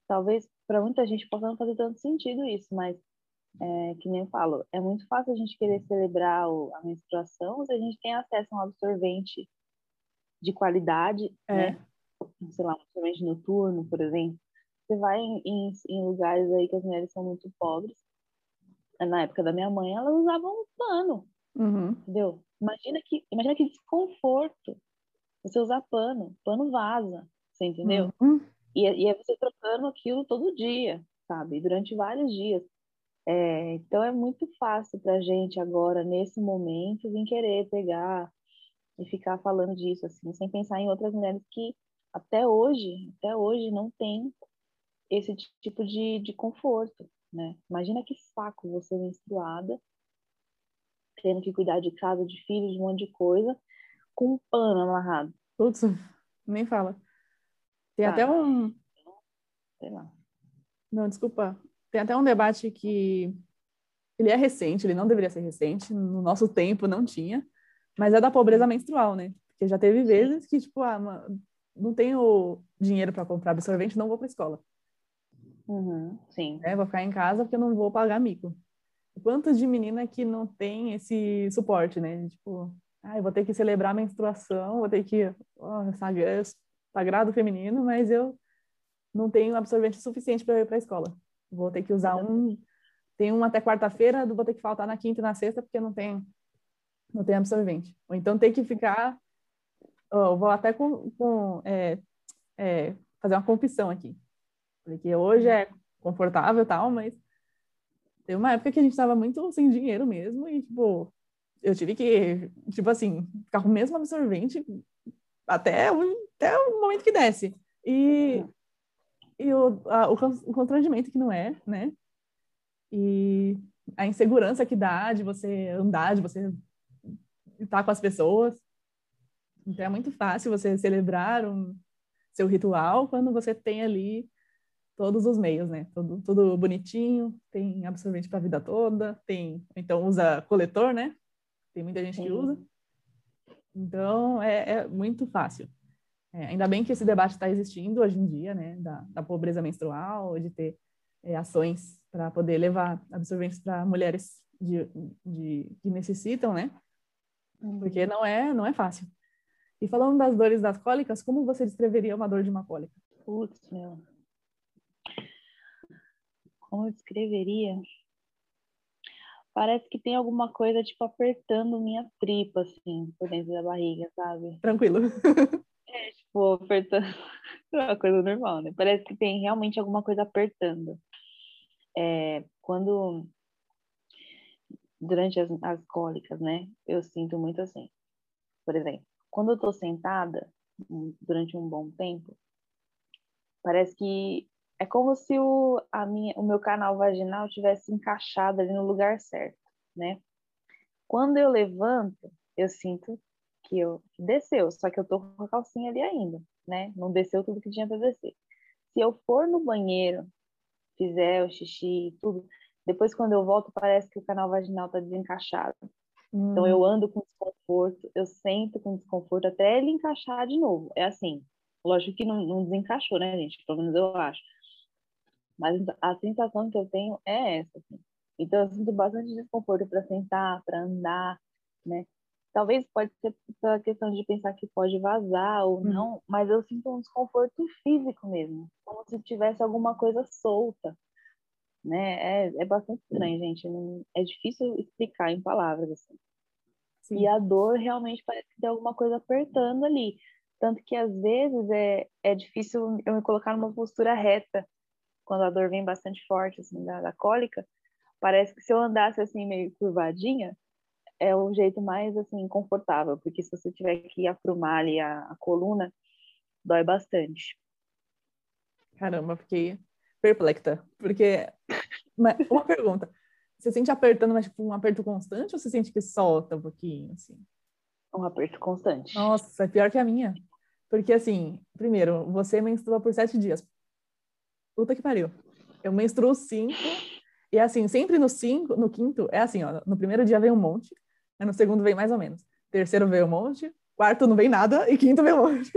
talvez para muita gente possa não fazer tanto sentido isso, mas é, que nem eu falo, é muito fácil a gente querer celebrar o, a menstruação se a gente tem acesso a um absorvente de qualidade, é. né? sei lá, principalmente noturno, por exemplo, você vai em, em, em, lugares aí que as mulheres são muito pobres. Na época da minha mãe, elas usavam um pano, uhum. entendeu? Imagina que, imagina que desconforto você usar pano, pano vaza, você entendeu? Uhum. E, e é você trocando aquilo todo dia, sabe? Durante vários dias. É, então é muito fácil para gente agora, nesse momento, vir querer pegar e ficar falando disso, assim, sem pensar em outras mulheres que até hoje, até hoje não tem esse tipo de, de conforto, né? Imagina que saco você menstruada, tendo que cuidar de casa, de filhos, de um monte de coisa, com um pano amarrado. Putz, nem fala. Tem tá. até um... Sei lá. Não, desculpa. Tem até um debate que ele é recente, ele não deveria ser recente, no nosso tempo não tinha, mas é da pobreza menstrual, né? Porque já teve vezes que, tipo, ah, não tenho dinheiro para comprar absorvente, não vou para a escola. Uhum, sim. É, vou ficar em casa porque eu não vou pagar mico. Quanto de menina que não tem esse suporte, né? Tipo, ah, eu vou ter que celebrar a menstruação, vou ter que oh, sagrado feminino, mas eu não tenho absorvente suficiente para ir para a escola. Vou ter que usar um, tem um até quarta-feira, vou ter que faltar na quinta e na sexta porque não tem não tem absorvente. Ou então tem que ficar eu vou até com, com é, é, fazer uma confissão aqui. Porque hoje é confortável e tal, mas tem uma época que a gente estava muito sem dinheiro mesmo e, tipo, eu tive que, tipo assim, ficar com o mesmo absorvente até, até o momento que desce. E, e o, a, o constrangimento que não é, né? E a insegurança que dá de você andar, de você estar com as pessoas. Então é muito fácil você celebrar um seu ritual quando você tem ali todos os meios, né? Tudo, tudo bonitinho, tem absorvente para a vida toda, tem, então usa coletor, né? Tem muita gente que usa. Então é, é muito fácil. É, ainda bem que esse debate está existindo hoje em dia, né? Da, da pobreza menstrual, de ter é, ações para poder levar absorventes para mulheres de, de, que necessitam, né? Porque não é, não é fácil. E falando das dores das cólicas, como você descreveria uma dor de uma cólica? Putz, meu. Como eu descreveria? Parece que tem alguma coisa, tipo, apertando minha tripa, assim, por dentro da barriga, sabe? Tranquilo. (laughs) é, tipo, apertando. (laughs) É uma coisa normal, né? Parece que tem realmente alguma coisa apertando. É, quando. Durante as, as cólicas, né? Eu sinto muito assim. Por exemplo, quando eu estou sentada durante um bom tempo, parece que é como se o, a minha, o meu canal vaginal tivesse encaixado ali no lugar certo, né? Quando eu levanto, eu sinto que eu desceu, só que eu tô com a calcinha ali ainda, né? Não desceu tudo que tinha para descer. Se eu for no banheiro, fizer o xixi, tudo, depois quando eu volto parece que o canal vaginal tá desencaixado. Hum. Então eu ando com desconforto, eu sento com desconforto até ele encaixar de novo. É assim, lógico que não, não desencaixou, né, gente? Pelo menos eu acho. Mas a sensação que eu tenho é essa. Assim. Então eu sinto bastante desconforto para sentar, para andar, né? Talvez pode ser pela questão de pensar que pode vazar ou hum. não, mas eu sinto um desconforto físico mesmo, como se tivesse alguma coisa solta né? É, é bastante estranho, gente. Não, é difícil explicar em palavras, assim. Sim. E a dor realmente parece que tem alguma coisa apertando ali. Tanto que às vezes é, é difícil eu me colocar numa postura reta quando a dor vem bastante forte, assim, da, da cólica. Parece que se eu andasse assim meio curvadinha, é o jeito mais assim confortável, porque se você tiver que aprumar ali a, a coluna, dói bastante. Caramba, fiquei perplexa, porque uma, pergunta, você sente apertando, mas tipo um aperto constante ou você sente que solta um pouquinho assim? Um aperto constante. Nossa, é pior que a minha. Porque assim, primeiro, você menstrua por sete dias. Puta que pariu. Eu menstruo cinco, e assim, sempre no cinco, no quinto, é assim, ó, no primeiro dia vem um monte, no segundo vem mais ou menos. Terceiro vem um monte, quarto não vem nada, e quinto vem um monte.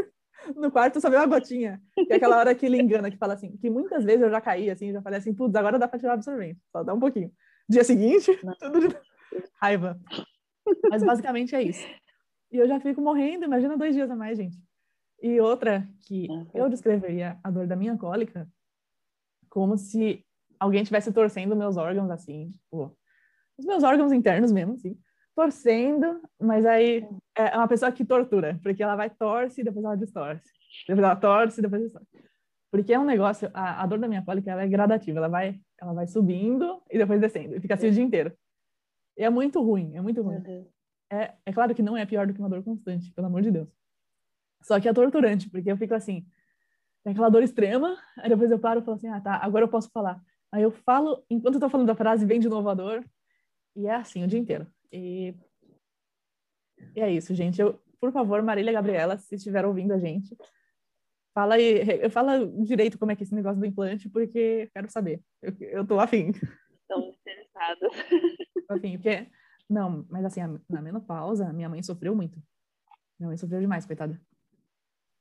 No quarto só vem uma gotinha. Que é aquela hora que ele engana, que fala assim, que muitas vezes eu já caí, assim, já falei assim, putz, agora dá pra tirar o absorvente, só dá um pouquinho. Dia seguinte, (laughs) tudo de raiva. Mas basicamente é isso. E eu já fico morrendo, imagina dois dias a mais, gente. E outra que eu descreveria a dor da minha cólica como se alguém estivesse torcendo meus órgãos assim, tipo, os meus órgãos internos mesmo, assim, torcendo, mas aí é uma pessoa que tortura, porque ela vai torce e depois ela distorce. Depois ela torce e depois distorce. Porque é um negócio, a, a dor da minha cólica ela é gradativa, ela vai, ela vai subindo e depois descendo, e fica assim o dia inteiro. E é muito ruim, é muito ruim. É, é claro que não é pior do que uma dor constante, pelo amor de Deus. Só que é torturante, porque eu fico assim, tem aquela dor extrema, aí depois eu paro e falo assim, ah, tá, agora eu posso falar. Aí eu falo, enquanto eu tô falando da frase, vem de novo a dor, e é assim o dia inteiro. E, e é isso, gente. Eu, por favor, Marília Gabriela, se estiver ouvindo a gente, fala aí, fala direito como é que é esse negócio do implante, porque quero saber. Eu, eu tô afim. Estão interessadas. afim, porque... Não, mas assim, na menopausa, minha mãe sofreu muito. Minha mãe sofreu demais, coitada.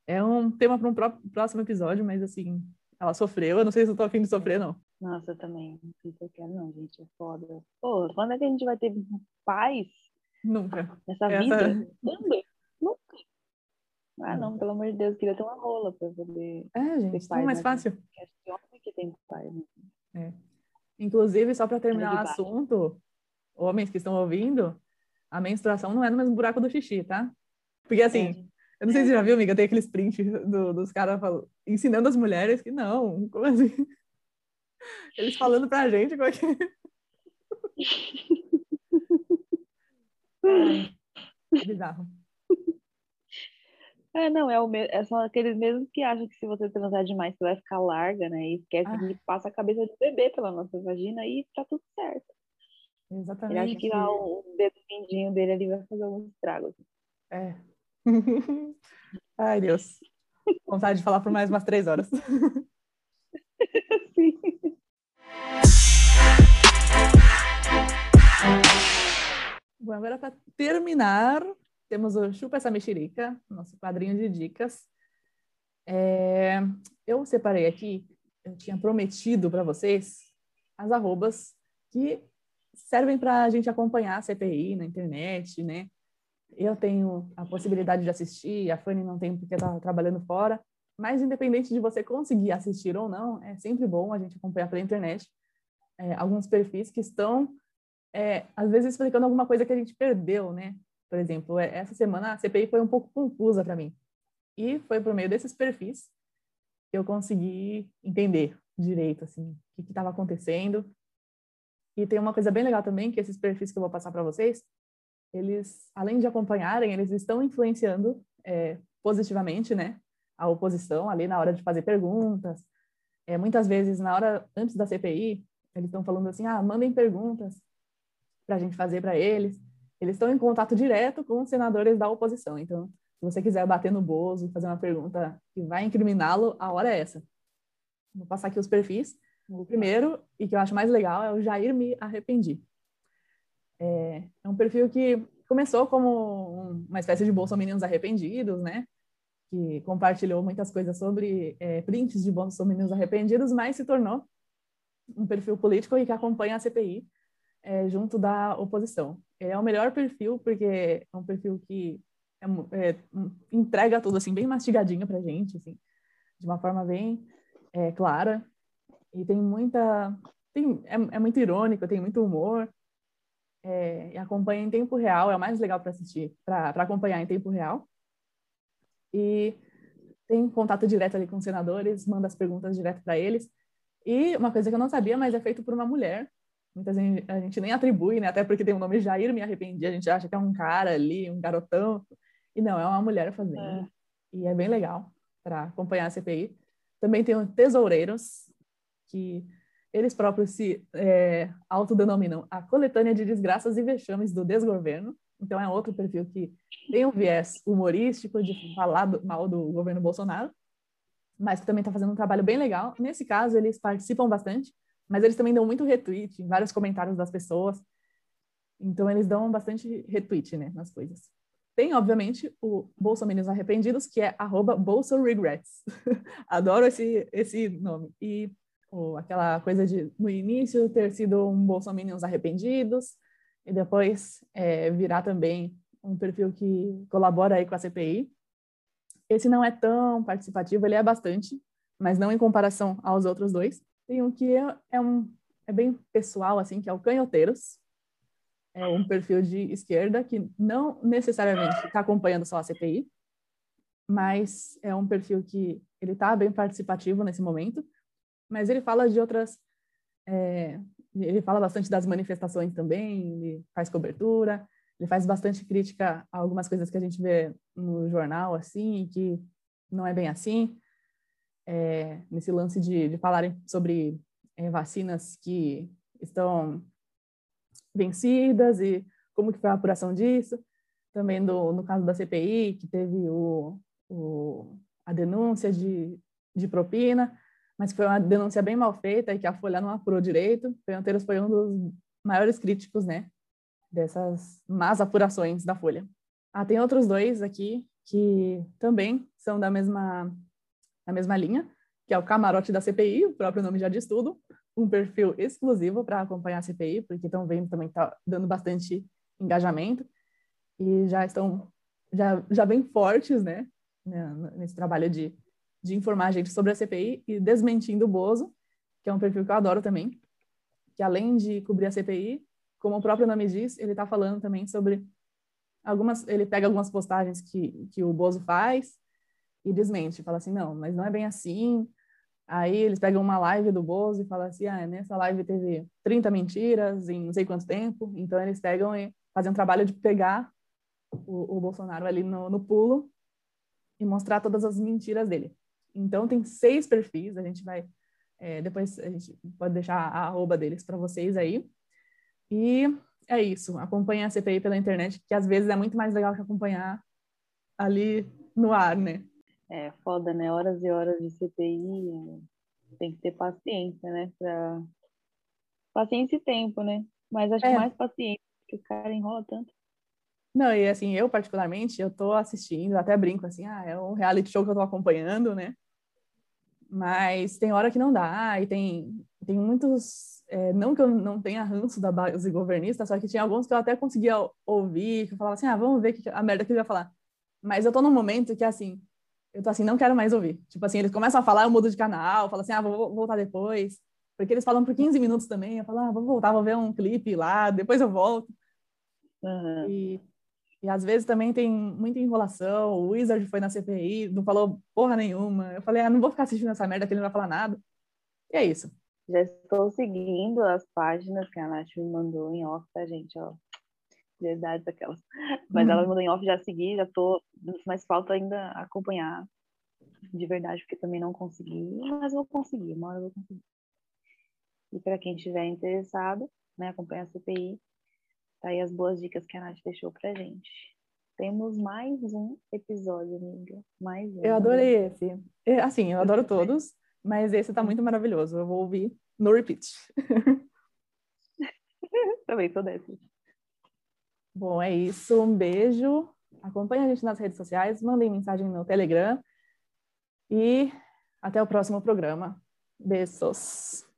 É um tema para um próximo episódio, mas assim, ela sofreu. Eu não sei se eu tô afim de sofrer, não. Nossa, eu também. Não sei se eu quero, não, gente. É foda. Pô, quando é que a gente vai ter paz? Nunca. Nessa Essa... vida? (laughs) Nunca. Nunca. Ah, não, pelo amor de Deus, queria ter uma rola para poder. É, gente, é mais fácil. É homem que tem pai. Né? É. Inclusive, só para terminar o assunto, homens que estão ouvindo, a menstruação não é no mesmo buraco do xixi, tá? Porque assim, é. Eu não sei se você já viu, amiga, tem aqueles prints do, dos caras ensinando as mulheres que não, como assim? Eles falando pra gente como é que. é bizarro. É, não, é o me... é, são aqueles mesmos que acham que se você transar demais você vai ficar larga, né? E esquece ah. que passa a cabeça do bebê pela nossa vagina e tá tudo certo. Exatamente. Ele acha que lá, o dedo mindinho dele ali vai fazer algum estrago. Assim. É, (laughs) Ai, Deus. Vontade de falar por mais umas três horas. Sim. Bom, agora para terminar, temos o Chupa essa mexerica, nosso quadrinho de dicas. É, eu separei aqui, eu tinha prometido para vocês as arrobas que servem para a gente acompanhar a CPI na internet, né? eu tenho a possibilidade de assistir, a Fanny não tem porque está trabalhando fora, mas independente de você conseguir assistir ou não, é sempre bom a gente acompanhar pela internet é, alguns perfis que estão, é, às vezes, explicando alguma coisa que a gente perdeu, né? Por exemplo, é, essa semana a CPI foi um pouco confusa para mim. E foi por meio desses perfis que eu consegui entender direito, assim, o que estava acontecendo. E tem uma coisa bem legal também, que esses perfis que eu vou passar para vocês, eles, além de acompanharem, eles estão influenciando é, positivamente, né, a oposição ali na hora de fazer perguntas. É, muitas vezes, na hora antes da CPI, eles estão falando assim, ah, mandem perguntas para a gente fazer para eles. Eles estão em contato direto com os senadores da oposição. Então, se você quiser bater no Bozo e fazer uma pergunta que vai incriminá-lo, a hora é essa. Vou passar aqui os perfis. O primeiro, e que eu acho mais legal, é o Jair Me Arrependi. É, é um perfil que começou como uma espécie de bolsominions arrependidos, né? Que compartilhou muitas coisas sobre é, prints de bolsominions arrependidos, mas se tornou um perfil político e que acompanha a CPI é, junto da oposição. É o melhor perfil porque é um perfil que é, é, entrega tudo assim bem mastigadinho para gente, assim, de uma forma bem é, clara e tem muita tem, é, é muito irônico, tem muito humor e acompanha em tempo real, é o mais legal para assistir, para acompanhar em tempo real. E tem contato direto ali com os senadores, manda as perguntas direto para eles. E uma coisa que eu não sabia, mas é feito por uma mulher, Muita gente, a gente nem atribui, né? Até porque tem o nome Jair Me Arrependi, a gente acha que é um cara ali, um garotão. E não, é uma mulher fazendo. É. E é bem legal para acompanhar a CPI. Também tem o Tesoureiros, que eles próprios se é, autodenominam a coletânea de desgraças e vexames do desgoverno. Então é outro perfil que tem um viés humorístico de falar do, mal do governo Bolsonaro, mas que também está fazendo um trabalho bem legal. Nesse caso, eles participam bastante, mas eles também dão muito retweet em vários comentários das pessoas. Então eles dão bastante retweet, né, nas coisas. Tem, obviamente, o Bolsominions Arrependidos, que é arroba. (laughs) Adoro esse, esse nome. E ou, aquela coisa de, no início, ter sido um Bolsominions Arrependidos, e depois é, virar também um perfil que colabora aí com a CPI. Esse não é tão participativo, ele é bastante, mas não em comparação aos outros dois. Tem um que é, é um é bem pessoal assim, que é o Canhoteiros. É um perfil de esquerda que não necessariamente está acompanhando só a CPI, mas é um perfil que ele está bem participativo nesse momento, mas ele fala de outras é, ele fala bastante das manifestações também, ele faz cobertura, ele faz bastante crítica a algumas coisas que a gente vê no jornal, assim, que não é bem assim. É, nesse lance de, de falarem sobre é, vacinas que estão vencidas e como que foi a apuração disso. Também do, no caso da CPI, que teve o, o, a denúncia de, de propina mas foi uma denúncia bem mal feita e que a Folha não apurou direito. Peanteiros foi um dos maiores críticos, né, dessas más apurações da Folha. Ah, tem outros dois aqui que também são da mesma, da mesma linha, que é o Camarote da CPI, o próprio nome já diz tudo, um perfil exclusivo para acompanhar a CPI, porque estão vendo também está dando bastante engajamento e já estão já, já bem fortes, né, nesse trabalho de de informar a gente sobre a CPI e desmentindo o Bozo, que é um perfil que eu adoro também, que além de cobrir a CPI, como o próprio nome diz, ele está falando também sobre algumas, ele pega algumas postagens que, que o Bozo faz e desmente, fala assim, não, mas não é bem assim. Aí eles pegam uma live do Bozo e falam assim, ah, nessa live teve 30 mentiras em não sei quanto tempo, então eles pegam e fazem um trabalho de pegar o, o Bolsonaro ali no, no pulo e mostrar todas as mentiras dele. Então, tem seis perfis, a gente vai. É, depois a gente pode deixar a arroba deles para vocês aí. E é isso. Acompanhe a CPI pela internet, que às vezes é muito mais legal que acompanhar ali no ar, né? É foda, né? Horas e horas de CPI. Tem que ter paciência, né? Pra... Paciência e tempo, né? Mas acho é. que mais paciência, porque o cara enrola tanto. Não, e assim, eu particularmente, eu tô assistindo, até brinco assim, ah, é um reality show que eu tô acompanhando, né? Mas tem hora que não dá, e tem, tem muitos, é, não que eu não tenha ranço da base governista, só que tinha alguns que eu até conseguia ouvir, que eu falava assim, ah, vamos ver que, a merda que ele vai falar. Mas eu tô num momento que, assim, eu tô assim, não quero mais ouvir. Tipo assim, eles começam a falar, eu mudo de canal, falo assim, ah, vou voltar depois. Porque eles falam por 15 minutos também, eu falo, ah, vou voltar, vou ver um clipe lá, depois eu volto. Uhum. E e às vezes também tem muita enrolação. O Wizard foi na CPI, não falou porra nenhuma. Eu falei, ah, não vou ficar assistindo essa merda que ele não vai falar nada. E é isso. Já estou seguindo as páginas que a Nath me mandou em off, tá, gente? Ó, verdade aquelas. Mas ela me mandou em off, já segui, já tô. Mas falta ainda acompanhar de verdade, porque também não consegui. Mas vou conseguir, uma hora eu vou conseguir. E para quem estiver interessado, né, acompanhar a CPI, Tá aí as boas dicas que a Nath deixou pra gente. Temos mais um episódio, amiga. Mais um. Eu adorei esse. Assim, eu adoro todos, mas esse tá muito maravilhoso. Eu vou ouvir no repeat. (laughs) Também sou dessa. Bom, é isso. Um beijo. Acompanhe a gente nas redes sociais, mandem mensagem no Telegram. E até o próximo programa. Beijos.